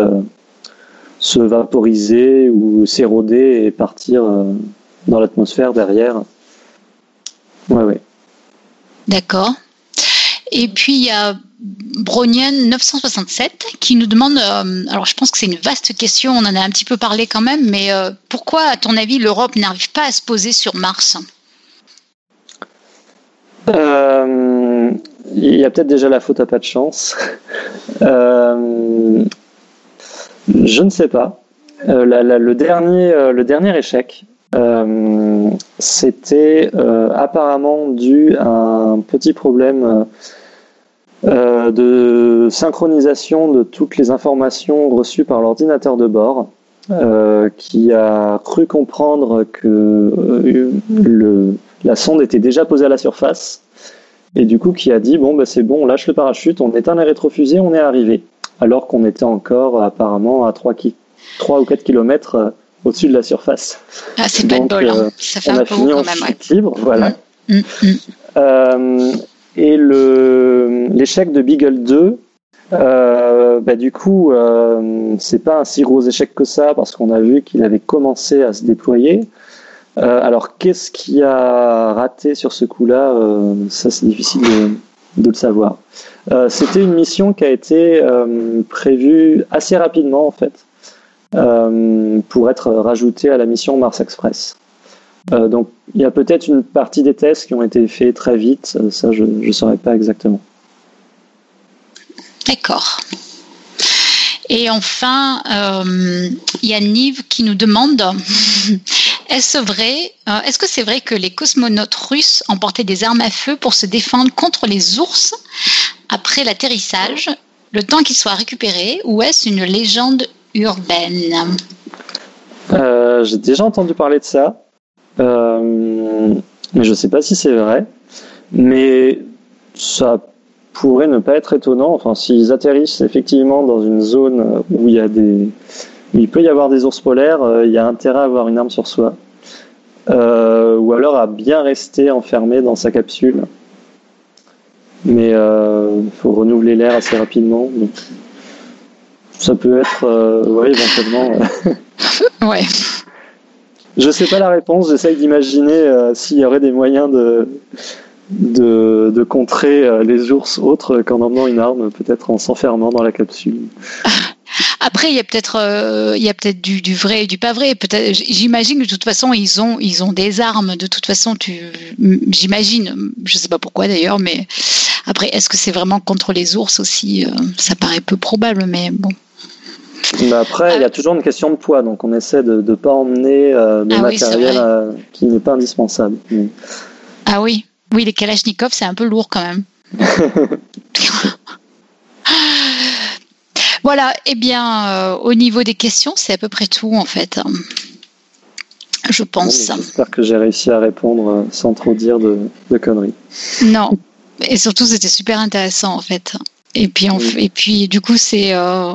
se vaporiser ou s'éroder et partir dans l'atmosphère derrière. Ouais, ouais.
D'accord. Et puis il y a Bronian 967 qui nous demande, euh, alors je pense que c'est une vaste question, on en a un petit peu parlé quand même, mais euh, pourquoi à ton avis l'Europe n'arrive pas à se poser sur Mars?
Euh, Il y a peut-être déjà la faute à pas de chance. je ne sais pas. le, dernier, le dernier échec, c'était apparemment dû à un petit problème euh, de synchronisation de toutes les informations reçues par l'ordinateur de bord, euh, qui a cru comprendre que euh, le, la sonde était déjà posée à la surface, et du coup qui a dit bon bah c'est bon, on lâche le parachute, on éteint les rétrofusées, on est arrivé, alors qu'on était encore apparemment à 3, 3 ou 4 km au-dessus de la surface.
Ah, c'est pas de bol, hein. ça fait
on
un
a fini en chute libre, voilà.
Mm, mm, mm.
Et le, l'échec de Beagle 2, euh, bah, du coup, euh, c'est pas un si gros échec que ça parce qu'on a vu qu'il avait commencé à se déployer. Euh, alors, qu'est-ce qui a raté sur ce coup-là euh, Ça, c'est difficile de, de, le savoir. Euh, c'était une mission qui a été euh, prévue assez rapidement, en fait, pour être rajoutée à la mission Mars Express. Euh, donc il y a peut-être une partie des tests qui ont été faits très vite, ça je ne saurais pas exactement.
D'accord. Et enfin, euh, il y a Nive qui nous demande [laughs] est-ce vrai euh, Est-ce que c'est vrai que les cosmonautes russes emportaient des armes à feu pour se défendre contre les ours après l'atterrissage, le temps qu'ils soient récupérés, ou est-ce une légende urbaine
J'ai déjà entendu parler de ça. Euh, mais je ne sais pas si c'est vrai. Mais ça pourrait ne pas être étonnant. Enfin, s'ils atterrissent effectivement dans une zone où il y a des, il peut y avoir des ours polaires, euh, il y a intérêt à avoir une arme sur soi. Euh, ou alors à bien rester enfermé dans sa capsule. Mais il faut renouveler l'air assez rapidement. Ça peut être, oui, éventuellement. [laughs]
ouais.
Je sais pas la réponse, j'essaye d'imaginer euh, s'il y aurait des moyens de, de, de contrer euh, les ours autres qu'en emmenant une arme, peut-être en s'enfermant dans la capsule. [laughs]
Après, il y a peut-être, euh, peut-être du, du, vrai et du pas vrai. J'imagine que de toute façon, ils ont, ils ont des armes. De toute façon, tu, j'imagine, je sais pas pourquoi d'ailleurs, mais après, est-ce que c'est vraiment contre les ours aussi Ça paraît peu probable, mais bon.
Mais après, il y a toujours une question de poids, donc on essaie de ne pas emmener euh, de ah matériel euh, qui n'est pas indispensable.
Ah oui, oui, les Kalachnikov, c'est un peu lourd quand même. [laughs] voilà, eh bien, euh, au niveau des questions, c'est à peu près tout en fait. Je pense.
J'espère que j'ai réussi à répondre sans trop dire de, de conneries.
Non, et surtout, c'était super intéressant en fait. Et puis, on, et puis du coup, c'est, euh,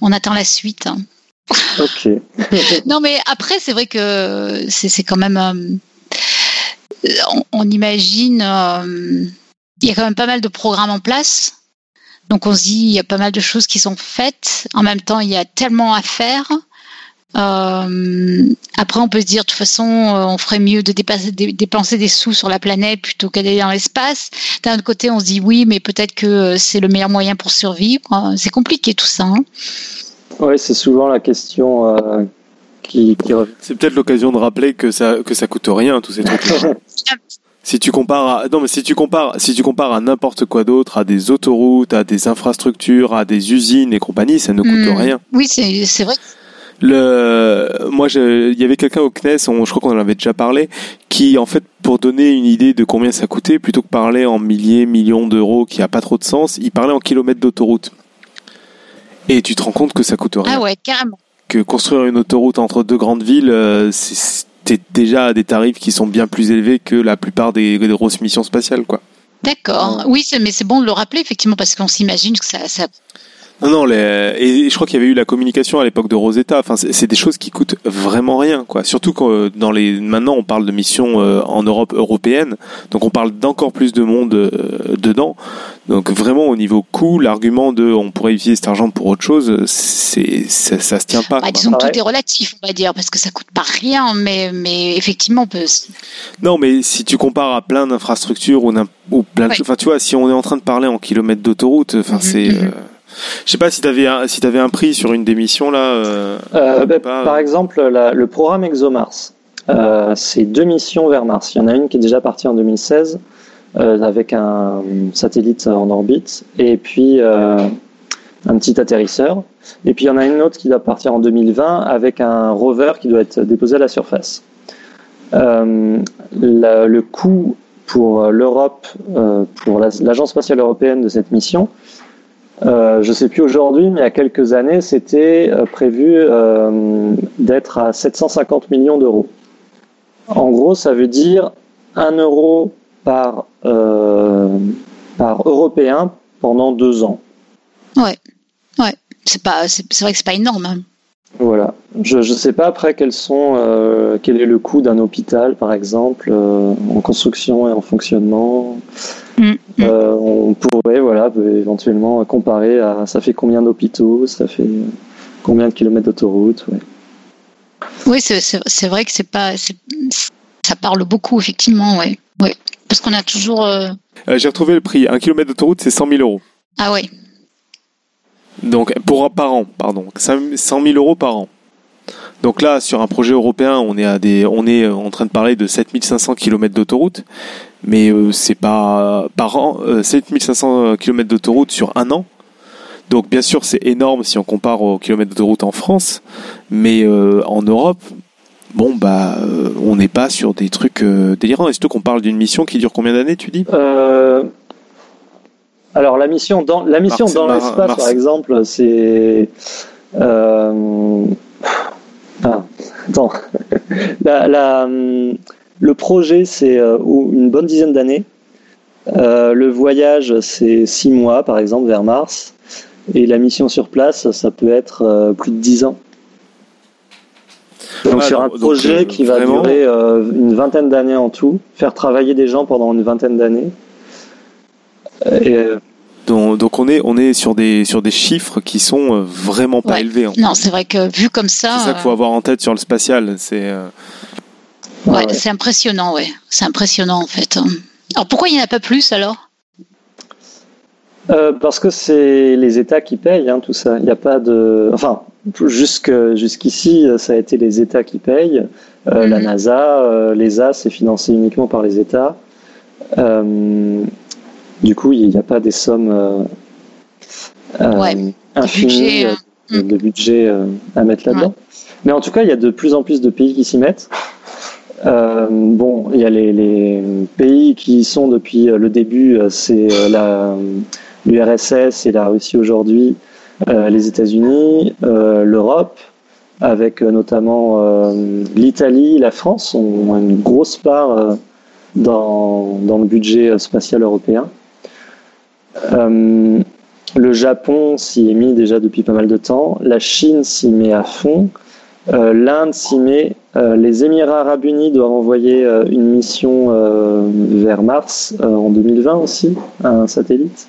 on attend la suite.
Ok. [laughs]
non, mais après, c'est vrai que c'est quand même. Euh, on, imagine. Euh, il y a quand même pas mal de programmes en place. Donc on se dit, il y a pas mal de choses qui sont faites. En même temps, il y a tellement à faire. Euh, après, on peut se dire, de toute façon, on ferait mieux de dépenser des sous sur la planète plutôt qu'aller dans l'espace. D'un autre côté, on se dit, oui, mais peut-être que c'est le meilleur moyen pour survivre. C'est compliqué tout ça. Hein.
Oui, c'est souvent la question euh, qui, revient.
C'est peut-être l'occasion de rappeler que ça que ça coûte rien tous ces trucs. [laughs] si tu compares à, non mais si tu compares si tu compares à n'importe quoi d'autre, à des autoroutes, à des infrastructures, à des usines et compagnie, ça ne coûte hmm. rien.
Oui, c'est vrai.
Le, moi, il y avait quelqu'un au CNES, je crois qu'on en avait déjà parlé, qui, en fait, pour donner une idée de combien ça coûtait, plutôt que parler en milliers, millions d'euros, qui a pas trop de sens, il parlait en kilomètres d'autoroute. Et tu te rends compte que ça coûte rien.
Ah ouais, carrément.
Que construire une autoroute entre deux grandes villes, euh, c'est déjà à des tarifs qui sont bien plus élevés que la plupart des, grosses missions spatiales, quoi.
D'accord. Oui, mais c'est bon de le rappeler, effectivement, parce qu'on s'imagine que ça, ça
non, non, les... et je crois qu'il y avait eu la communication à l'époque de Rosetta. Enfin, c'est des choses qui coûtent vraiment rien, quoi. Surtout que euh, dans les maintenant on parle de missions euh, en Europe européenne, donc on parle d'encore plus de monde euh, dedans. Donc vraiment au niveau coût, l'argument de on pourrait utiliser cet argent pour autre chose, c'est ça, ça se tient pas.
Bah, disons que tout est relatif, on va dire, parce que ça coûte pas rien, mais mais effectivement on peut.
Non, mais si tu compares à plein d'infrastructures ou, ou plein, de... enfin tu vois, si on est en train de parler en kilomètres d'autoroute, enfin mhm, c'est. Mhm. Je sais pas si tu avais, un, si avais un prix sur une des missions là. Euh,
euh, bah, par exemple, le programme ExoMars, euh, c'est deux missions vers Mars. Il y en a une qui est déjà partie en 2016 avec un satellite en orbite et puis un petit atterrisseur. Et puis il y en a une autre qui doit partir en 2020 avec un rover qui doit être déposé à la surface. le coût pour l'Europe, pour l'Agence spatiale européenne de cette mission, euh, je ne sais plus aujourd'hui, mais il y a quelques années, c'était euh, prévu euh, d'être à 750 millions d'euros. En gros, ça veut dire 1 euro par, par européen pendant deux ans.
Ouais, ouais. C'est pas, c'est vrai que c'est pas énorme. Hein.
Voilà. Je ne sais pas après quels sont, quel est le coût d'un hôpital, par exemple, en construction et en fonctionnement. Mm. Euh, on pourrait voilà, éventuellement comparer à ça fait combien d'hôpitaux, ça fait combien de kilomètres d'autoroute.
Oui, c'est vrai que c'est pas ça parle beaucoup effectivement, ouais. ouais. Parce qu'on a toujours. Euh,
euh, j'ai retrouvé le prix. Un kilomètre d'autoroute, c'est 100 000 euros.
Ah oui.
Donc pour par an, pardon, 100 000 euros par an. Donc là, sur un projet européen, on est à des, on est en train de parler de 7500 km d'autoroute, mais euh, c'est pas par an, 7500 euh, km d'autoroute sur un an. Donc bien sûr, c'est énorme si on compare aux kilomètres d'autoroute en France, mais euh, en Europe, bon bah, on n'est pas sur des trucs délirants. Est-ce qu'on parle d'une mission qui dure combien d'années, tu dis?
Alors la mission dans la mission dans l'espace, par exemple, c'est ah, attends. [laughs] le projet, c'est euh, bonne dizaine d'années. Euh, le voyage, c'est six mois, par exemple, vers Mars. Et la mission sur place, ça peut être euh, plus de dix ans. Donc sur un projet qui va durer une vingtaine d'années en tout, faire travailler des gens pendant une vingtaine d'années.
Et donc, on est on est sur des sur des chiffres qui sont euh, vraiment pas élevés.
Non, c'est vrai que vu comme ça.
C'est ça qu'il faut euh, avoir en tête sur le spatial. C'est. Euh,
ouais, c'est impressionnant, ouais. C'est impressionnant en fait. Alors pourquoi il n'y en a pas plus alors?
Parce que c'est les États qui payent hein, tout ça. Il n'y a pas de. Enfin, jusqu'ici, ça a été les États qui payent. La mhm. NASA, l'ESA, c'est financé uniquement par les États. Du coup, il n'y a pas des sommes euh, euh infinies euh, mm. de budget, euh, à mettre là-dedans. Mais en tout cas, il y a de plus en plus de pays qui s'y mettent. Bon, il y a les, pays qui y sont depuis le début, c'est l'URSS et la Russie aujourd'hui, les États-Unis, l'Europe, avec notamment l'Italie, la France ont une grosse part dans, dans, le budget spatial européen. Euh, le Japon s'y est mis déjà depuis pas mal de temps. La Chine s'y met à fond. Euh, L'Inde s'y met. Euh, les Émirats arabes unis doivent envoyer euh, une mission vers Mars en 2020 aussi, un satellite.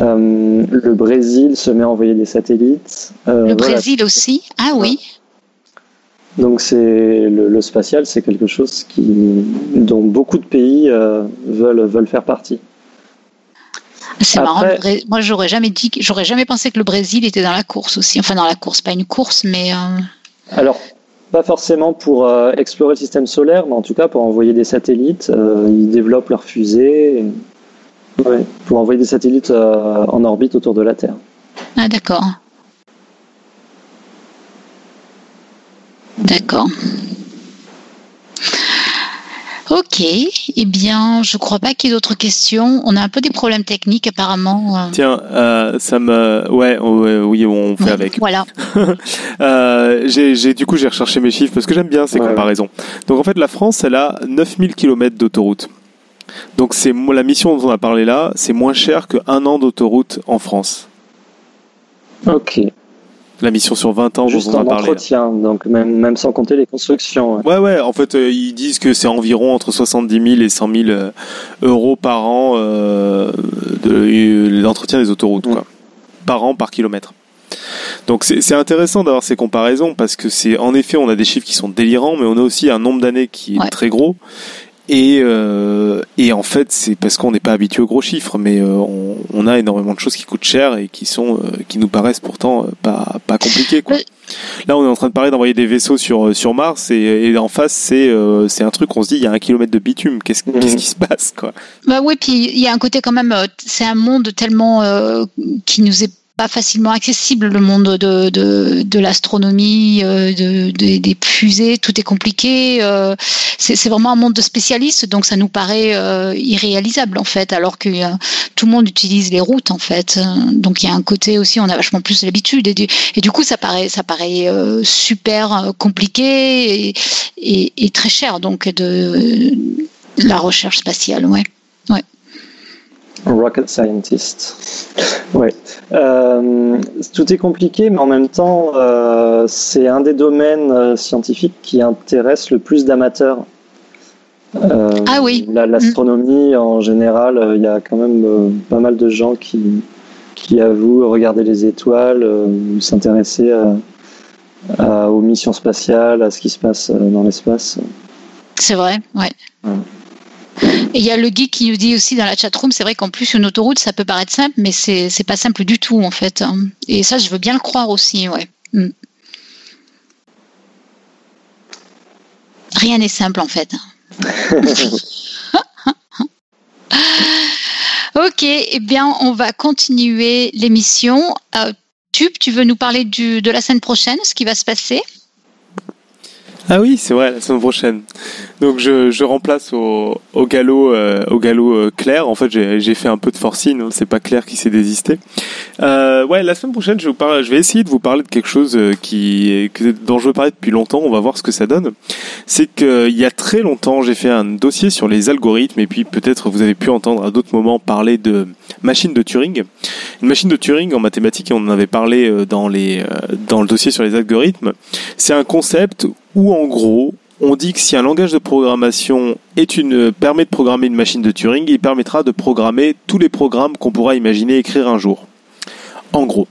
le Brésil se met à envoyer des satellites.
le Brésil aussi? Ah oui.
Donc c'est le, spatial, c'est quelque chose qui, dont beaucoup de pays veulent, veulent faire partie.
C'est marrant. Moi, j'aurais jamais dit, j'aurais jamais pensé que le Brésil était dans la course aussi. Enfin, dans la course, pas une course, mais. Euh,
Alors, pas forcément pour euh, explorer le système solaire, mais en tout cas pour envoyer des satellites. Euh, ils développent leurs fusées. pour envoyer des satellites en orbite autour de la Terre.
Ah, d'accord. D'accord. Ok, eh bien, je crois pas qu'il y ait d'autres questions. On a un peu des problèmes techniques apparemment.
Euh. Tiens, euh, ça me, ouais, oui, on fait avec.
Voilà. [laughs]
euh, j'ai, du coup, j'ai recherché mes chiffres parce que j'aime bien ces comparaisons. Donc en fait, la France, elle a 9000 km d'autoroute. Donc c'est la mission dont on a parlé là, c'est moins cher qu'un an d'autoroute en France.
Ok
la mission sur 20 ans
Juste
dont on a
en entretien, donc même, même sans compter les constructions.
Ouais, ouais, en fait, euh, ils disent que c'est environ entre 70 000 et 100 000 euh, euros par an euh, de l'entretien des autoroutes, quoi. Par an, par kilomètre. Donc c'est intéressant d'avoir ces comparaisons parce que c'est en effet on a des chiffres qui sont délirants mais on a aussi un nombre d'années qui est très gros et, euh, et en fait, c'est parce qu'on n'est pas habitué aux gros chiffres, mais euh, on, on, a énormément de choses qui coûtent cher et qui sont, euh, qui nous paraissent pourtant euh, pas pas compliquées. Quoi. Là, on est en train de parler d'envoyer des vaisseaux sur sur Mars et, et en face, c'est c'est un truc. On se dit, il y a un kilomètre de bitume. Qu'est-ce mmh. qu'est-ce qui se passe, quoi?
Bah oui, puis il y a un côté quand même. C'est un monde tellement qui nous est pas facilement accessible le monde de, de, de l'astronomie, euh, de, des fusées, tout est compliqué. Euh, c'est vraiment un monde de spécialistes, donc ça nous paraît euh, irréalisable en fait, alors que tout le monde utilise les routes en fait. Donc il y a un côté aussi, on a vachement plus l'habitude et, et du coup ça paraît ça paraît super compliqué et, et, et, très cher donc de la recherche spatiale, ouais. Ouais.
Rocket scientist. Oui. Euh, tout est compliqué, mais en même temps, euh, c'est un des domaines euh, scientifiques qui intéresse le plus d'amateurs.
ah oui.
L'astronomie, en général, il y a quand même pas mal de gens qui, qui avouent regarder les étoiles, s'intéresser aux missions spatiales, à ce qui se passe dans l'espace.
C'est vrai, ouais. Et il y a le geek qui nous dit aussi dans la chatroom, c'est vrai qu'en plus une autoroute, ça peut paraître simple, mais c'est c'est pas simple du tout en fait. Et ça, je veux bien le croire aussi, ouais. Mm. Rien n'est simple en fait. [laughs] ok, eh bien, on va continuer l'émission. Euh, Tube, tu veux nous parler du, de la semaine prochaine, ce qui va se passer?
Ah oui, c'est vrai, la semaine prochaine. Donc je, je remplace au, au galop euh, au galop euh, Claire. En fait, j'ai fait un peu de forcing. Hein, c'est pas Claire qui s'est désisté. Euh, ouais, la semaine prochaine, je, vous parle, je vais essayer de vous parler de quelque chose euh, qui dont je veux parler depuis longtemps. On va voir ce que ça donne. C'est qu'il y a très longtemps, j'ai fait un dossier sur les algorithmes et puis peut-être vous avez pu entendre à d'autres moments parler de machine de Turing. Une machine de Turing en mathématiques, on en avait parlé dans les dans le dossier sur les algorithmes. C'est un concept où en gros, on dit que si un langage de programmation permet de programmer une machine de Turing, il permettra de programmer tous les programmes qu'on pourra imaginer écrire un jour. En gros.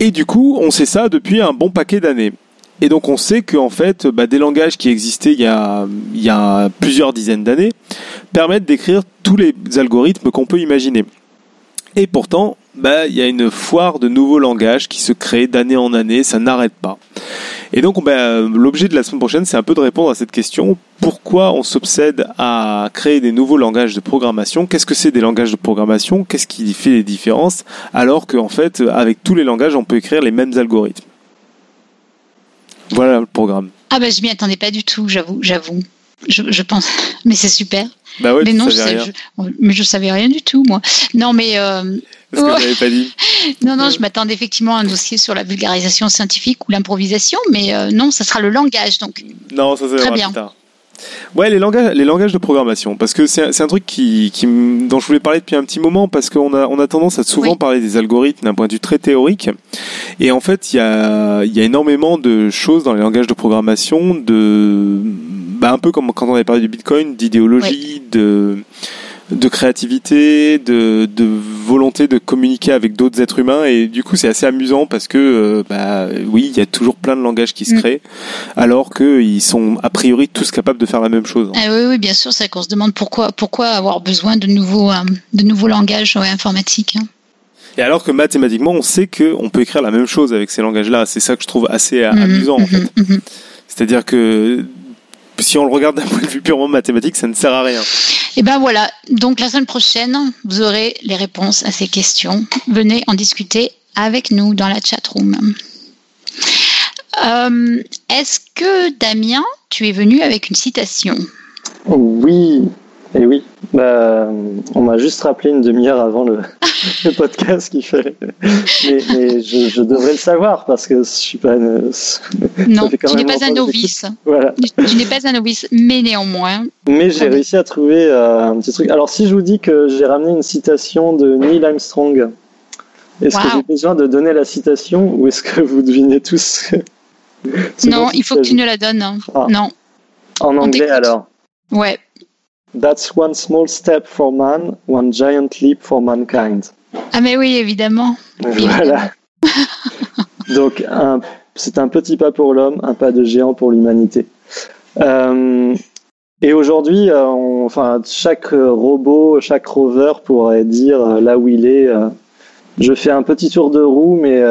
Et du coup, on sait ça depuis un bon paquet d'années. Et donc on sait qu'en fait, bah, des langages qui existaient il y a plusieurs dizaines d'années permettent d'écrire tous les algorithmes qu'on peut imaginer. Et pourtant, bah, il y a une foire de nouveaux langages qui se crée d'année en année, ça n'arrête pas. Et donc, ben, l'objet de la semaine prochaine, c'est un peu de répondre à cette question. Pourquoi on s'obsède à créer des nouveaux langages de programmation? Qu'est-ce que c'est des langages de programmation? Qu'est-ce qui fait les différences? Alors qu'en fait, avec tous les langages, on peut écrire les mêmes algorithmes. Voilà le programme.
Ah ben, je m'y attendais pas du tout, j'avoue, j'avoue. Je, je pense, [laughs] mais c'est super.
Bah ouais,
mais non,
je,
je, mais je savais rien du tout, moi. Non, mais euh,
parce que pas dit.
Non, non, je m'attendais effectivement à un dossier sur la vulgarisation scientifique ou l'improvisation, mais euh, non, ça sera le langage. Donc,
non, ça,
très bien.
Ouais, les langages, les langages de programmation, parce que c'est un truc qui, qui, dont je voulais parler depuis un petit moment, parce qu'on a, on a tendance à souvent parler des algorithmes d'un point de vue très théorique, et en fait, il y a, y a énormément de choses dans les langages de programmation, de, bah, un peu comme quand on avait parlé du Bitcoin, d'idéologie, de de créativité, de, de, volonté de communiquer avec d'autres êtres humains et du coup c'est assez amusant parce que euh, bah oui il y a toujours plein de langages qui se mm. créent alors qu'ils sont a priori tous capables de faire la même chose.
Ah oui, oui bien sûr c'est qu'on se demande pourquoi pourquoi avoir besoin de nouveaux euh, de nouveaux langages informatiques. Hein.
Et alors que mathématiquement on sait que on peut écrire la même chose avec ces langages là c'est ça que je trouve assez euh, mm-hmm, amusant en fait. Mm-hmm, mm-hmm. C'est-à-dire que si on le regarde d'un point de vue purement mathématique, ça ne sert à rien.
Et eh ben voilà, donc la semaine prochaine, vous aurez les réponses à ces questions. Venez en discuter avec nous dans la chat room. Euh, est-ce que Damien, tu es venu avec une citation?
Oui, et oui, bah, on m'a juste rappelé une demi-heure avant le, [laughs] podcast qui fait. Mais, je, devrais le savoir parce que je suis pas.
Une... Non, tu n'es pas un novice. Voilà. Tu, n'es pas un novice, mais néanmoins.
Mais j'ai réussi à trouver euh, un petit truc. Alors, si je vous dis que j'ai ramené une citation de Neil Armstrong, est-ce que j'ai besoin de donner la citation ou est-ce que vous devinez tous [laughs]
Non, il faut que tu nous la donnes. Ah. Non.
En anglais alors
Ouais.
That's one small step for man, one giant leap for mankind.
Ah mais oui, évidemment.
Voilà. [laughs] Donc c'est un petit pas pour l'homme, un pas de géant pour l'humanité. Euh, et aujourd'hui, euh, enfin, chaque robot, chaque rover pourrait dire euh, là où il est. je fais un petit tour de roue, mais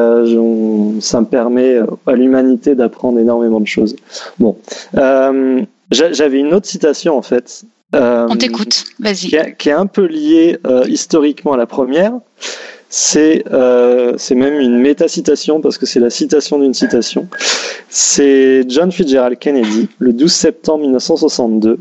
ça me permet à l'humanité d'apprendre énormément de choses. Bon, j'avais une autre citation en fait
euh, On t'écoute, vas-y.
Qui, est un peu lié euh, historiquement à la première. C'est euh, même une méta-citation parce que c'est la citation d'une citation. C'est John Fitzgerald Kennedy, le 12 septembre 1962,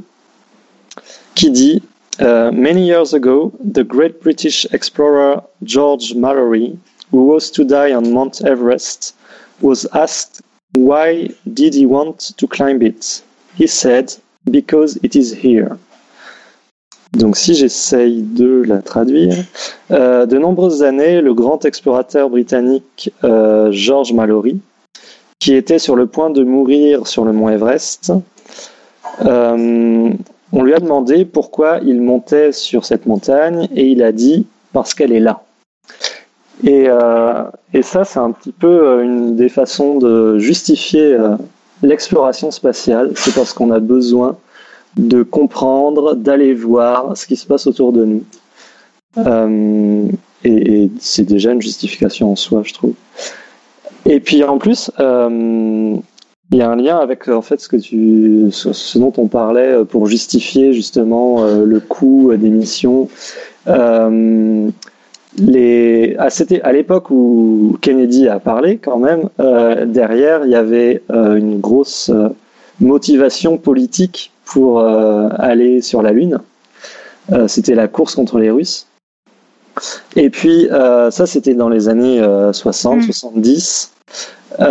qui dit uh, Many years ago, the great British explorer George Mallory, who was to die on Mount Everest, was asked why did he want to climb it? He said, Because it is here. Donc si j'essaye de la traduire, euh, de nombreuses années, le grand explorateur britannique euh, George Mallory, qui était sur le point de mourir sur le mont Everest, euh, on lui a demandé pourquoi il montait sur cette montagne et il a dit parce qu'elle est là. Et, et ça, c'est un petit peu une des façons de justifier l'exploration spatiale. C'est parce qu'on a besoin de comprendre, d'aller voir ce qui se passe autour de nous. Euh, et, c'est déjà une justification en soi, je trouve. Et puis en plus, euh, il y a un lien avec en fait ce dont on parlait pour justifier justement euh, le coût des missions. les, à, à l'époque où Kennedy a parlé, quand même, derrière il y avait une grosse motivation politique pour euh, aller sur la Lune. Euh, c'était la course contre les Russes. Et puis, euh, ça, c'était dans les années 60, 70. Mm.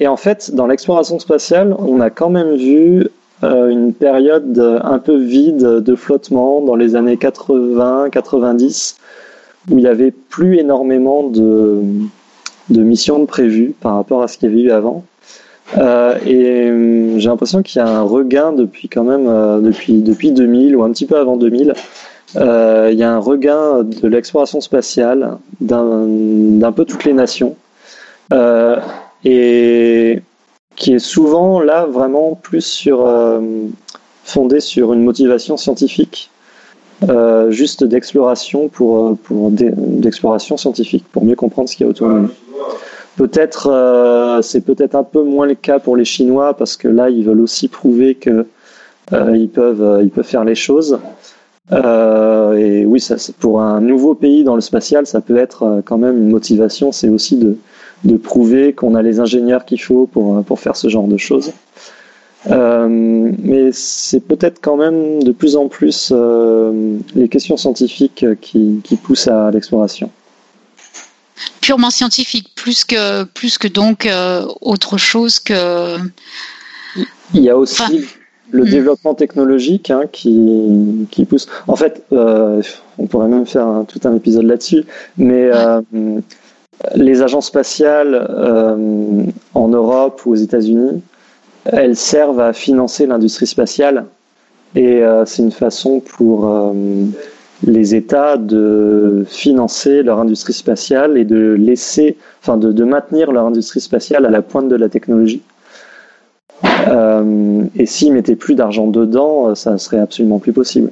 et en fait, dans l'exploration spatiale, on a quand même vu une période un peu vide de flottement dans les années 80, 90, où il n'y avait plus énormément de, de missions prévues par rapport à ce qu'il y avait eu avant. Euh, et hum, j'ai l'impression qu'il y a un regain depuis quand même euh, depuis depuis 2000 ou un petit peu avant 2000. Euh, il y a un regain de l'exploration spatiale d'un peu toutes les nations et qui est souvent là vraiment plus sur fondé sur une motivation scientifique, juste d'exploration pour, pour d'exploration scientifique pour mieux comprendre ce qu'il y a autour de nous. Peut-être, euh, c'est peut-être un peu moins le cas pour les Chinois parce que là, ils veulent aussi prouver que euh, ils peuvent, euh, ils peuvent faire les choses. et oui, ça, pour un nouveau pays dans le spatial, ça peut être quand même une motivation. C'est aussi de, prouver qu'on a les ingénieurs qu'il faut pour, pour faire ce genre de choses. mais c'est peut-être quand même de plus en plus les questions scientifiques qui poussent à l'exploration
purement scientifique, plus que, plus que donc euh, autre chose que.
Il y a aussi le mm. développement technologique hein, qui, qui pousse. En fait, euh, on pourrait même faire tout un épisode là-dessus, mais euh, les agences spatiales en Europe ou aux États-Unis, elles servent à financer l'industrie spatiale et c'est une façon pour les États de financer leur industrie spatiale et de laisser, enfin de, de maintenir leur industrie spatiale à la pointe de la technologie. Euh, et s'ils mettaient plus d'argent dedans, euh, ça serait absolument plus possible.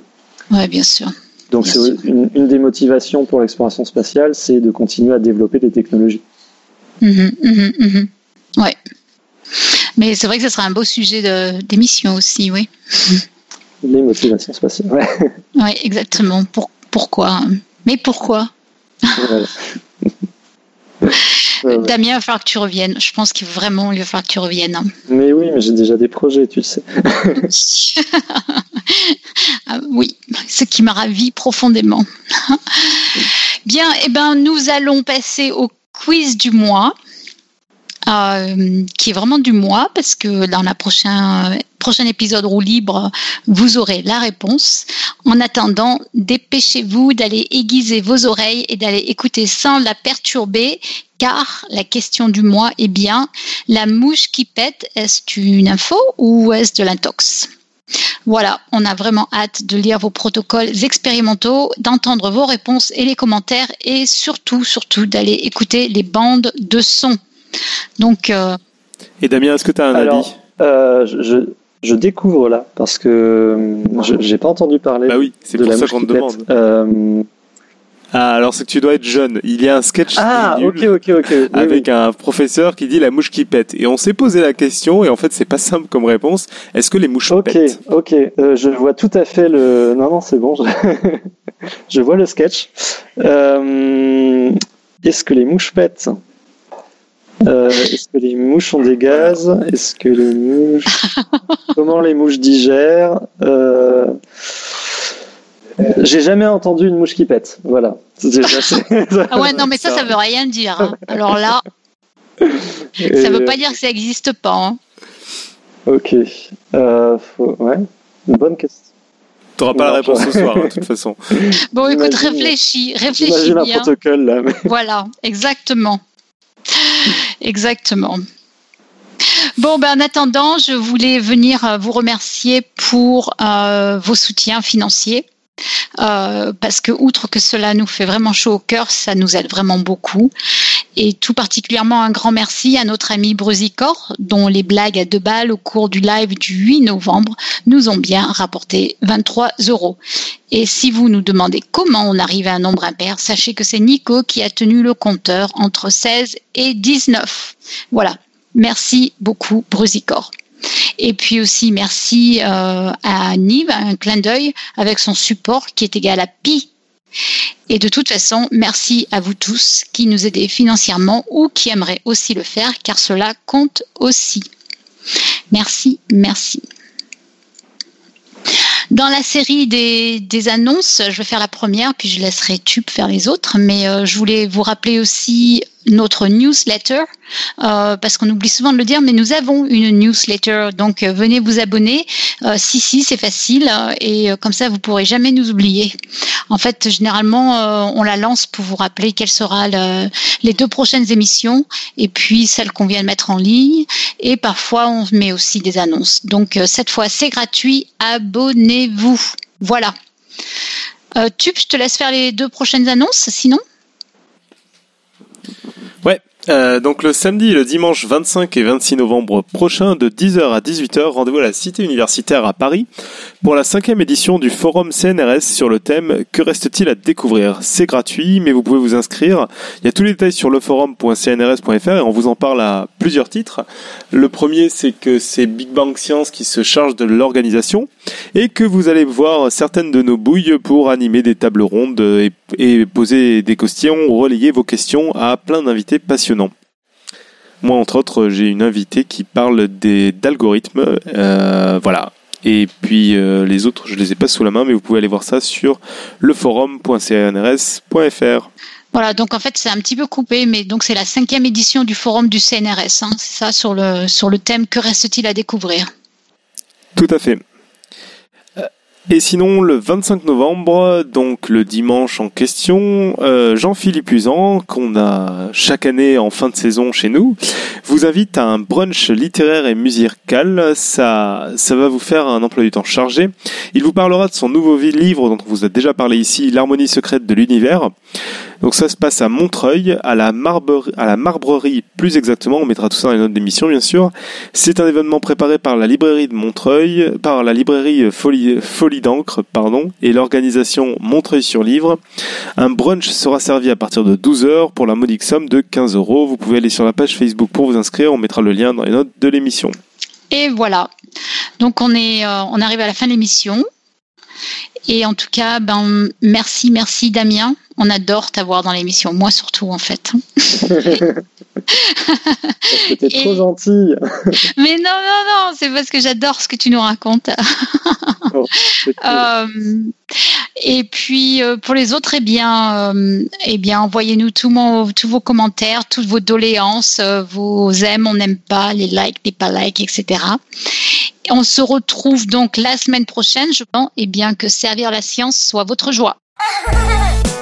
Oui, bien sûr.
Donc une, des motivations pour l'exploration spatiale, c'est de continuer à développer des technologies.
Mmh, mmh, mmh. Ouais. Mais c'est vrai que ce serait un beau sujet d'émission aussi, oui.
Les motivations spatiales, ouais. [laughs]
Oui, exactement. Pour, pourquoi? Mais pourquoi? Damien, il va falloir que tu reviennes. Je pense qu'il vraiment, il va falloir que tu reviennes. Hein.
Mais oui, mais j'ai déjà des projets, tu le sais. [laughs]
Ah oui, ce qui m'a ravi profondément. [laughs] Bien, eh ben, nous allons passer au quiz du mois. Euh, qui est vraiment du mois parce que dans la prochain prochain épisode roue libre, vous aurez la réponse. En attendant, dépêchez-vous d'aller aiguiser vos oreilles et d'aller écouter sans la perturber, car la question du mois est bien la mouche qui pète, est-ce une info ou est-ce de l'intox? Voilà, on a vraiment hâte de lire vos protocoles expérimentaux, d'entendre vos réponses et les commentaires et surtout, surtout d'aller écouter les bandes de son. Donc. Euh,
et Damien, est-ce que tu as un avis?
euh, je, je, découvre là parce que euh, je n'ai pas entendu parler.
Bah oui, c'est pour ça qu'on te demande. Ah, alors c'est que tu dois être jeune. Il y a un sketch
ah,
avec un professeur qui dit la mouche qui pète. Et on s'est posé la question, et en fait c'est pas simple comme réponse. Est-ce que les mouches pètent?
Ok, ok. je vois tout à fait le. Non, non, c'est bon. Je... [laughs] je vois le sketch. Est-ce que les mouches pètent? Euh, est-ce que les mouches ont des gaz? Est-ce que les mouches. [laughs] Comment les mouches digèrent? Euh... J'ai jamais entendu une mouche qui pète. Voilà. [laughs]
ah ouais, non, mais ça, ça veut rien dire. Hein. Alors là, ça veut pas dire que ça n'existe pas. Hein.
Ok. Euh, ouais, une bonne question.
Tu n'auras pas la réponse ce soir, [laughs] hein, de toute façon.
Bon, écoute, réfléchis, réfléchis bien.
un protocole là.
Voilà, exactement. [laughs] Exactement. Bon, ben, en attendant, je voulais venir euh, vous remercier pour euh, vos soutiens financiers. Euh, parce que outre que cela nous fait vraiment chaud au cœur, ça nous aide vraiment beaucoup. Et tout particulièrement un grand merci à notre ami Brusicor, dont les blagues à deux balles au cours du live du 8 novembre nous ont bien rapporté 23 euros. Et si vous nous demandez comment on arrive à un nombre impair, sachez que c'est Nico qui a tenu le compteur entre 16 et 19. Voilà. Merci beaucoup, Brusicor. Et puis aussi merci euh, à Nive, un clin d'œil avec son support qui est égal à pi. Et de toute façon, merci à vous tous qui nous aidez financièrement ou qui aimeraient aussi le faire car cela compte aussi. Merci, merci. Dans la série des, annonces, je vais faire la première, puis je laisserai Tube faire les autres. Mais euh, je voulais vous rappeler aussi notre newsletter, euh, parce qu'on oublie souvent de le dire, mais nous avons une newsletter, donc euh, venez vous abonner. Euh, si, si, c'est facile, et comme ça, vous pourrez jamais nous oublier. En fait, généralement, on la lance pour vous rappeler quelles seront les deux prochaines émissions, et puis celles qu'on vient de mettre en ligne, et parfois on met aussi des annonces. Donc cette fois, c'est gratuit, abonnez-vous. Voilà. Tube, je te laisse faire les deux prochaines annonces, sinon?
Ouais, euh, donc le samedi le dimanche 25 et 26 novembre prochain de 10h à 18h, rendez-vous à la Cité universitaire à Paris pour la cinquième édition du forum CNRS sur le thème Que reste-t-il à découvrir? C'est gratuit, mais vous pouvez vous inscrire. Il y a tous les détails sur le forum.cnrs.fr et on vous en parle à plusieurs titres. Le premier, c'est que c'est Big Bang Science qui se charge de l'organisation et que vous allez voir certaines de nos bouilles pour animer des tables rondes et, et poser des questions, relayer vos questions à plein d'invités passionnés moi, entre autres, j'ai une invitée qui parle d'algorithmes. Euh, voilà. Et puis euh, les autres, je les ai pas sous la main, mais vous pouvez aller voir ça sur leforum.cnrs.fr.
Voilà, donc en fait c'est un petit peu coupé, mais donc c'est la cinquième édition du forum du CNRS, hein, c'est ça sur le sur le thème que reste-t-il à découvrir?
Tout à fait. Et sinon, le 25 novembre, donc le dimanche en question, euh, Jean-Philippe Usan, qu'on a chaque année en fin de saison chez nous, vous invite à un brunch littéraire et musical. Ça, ça va vous faire un emploi du temps chargé. Il vous parlera de son nouveau livre dont on vous a déjà parlé ici, L'harmonie secrète de l'univers. Donc ça se passe à Montreuil, à la, marbrerie, à la Marbrerie plus exactement, on mettra tout ça dans les notes d'émission bien sûr. C'est un événement préparé par la librairie de Montreuil, par la librairie Folie, d'encre, pardon, et l'organisation Montreuil sur Livre. Un brunch sera servi à partir de 12h pour la modique somme de 15 euros. Vous pouvez aller sur la page Facebook pour vous inscrire, on mettra le lien dans les notes de l'émission.
Et voilà. Donc on est, euh, on arrive à la fin de l'émission. Et en tout cas, ben, merci, merci Damien. On adore t'avoir dans l'émission. Moi surtout, en fait.
C'était trop gentil.
Mais non, non, non, c'est parce que j'adore ce que tu nous racontes. Oh, euh, et puis euh, pour les autres, eh bien, euh, eh bien, envoyez-nous tous, tous vos commentaires, toutes vos doléances, vos aime, on n'aime pas, les likes, les pas likes, etc. On se retrouve donc la semaine prochaine, je pense, et bien que la science soit votre joie. [laughs]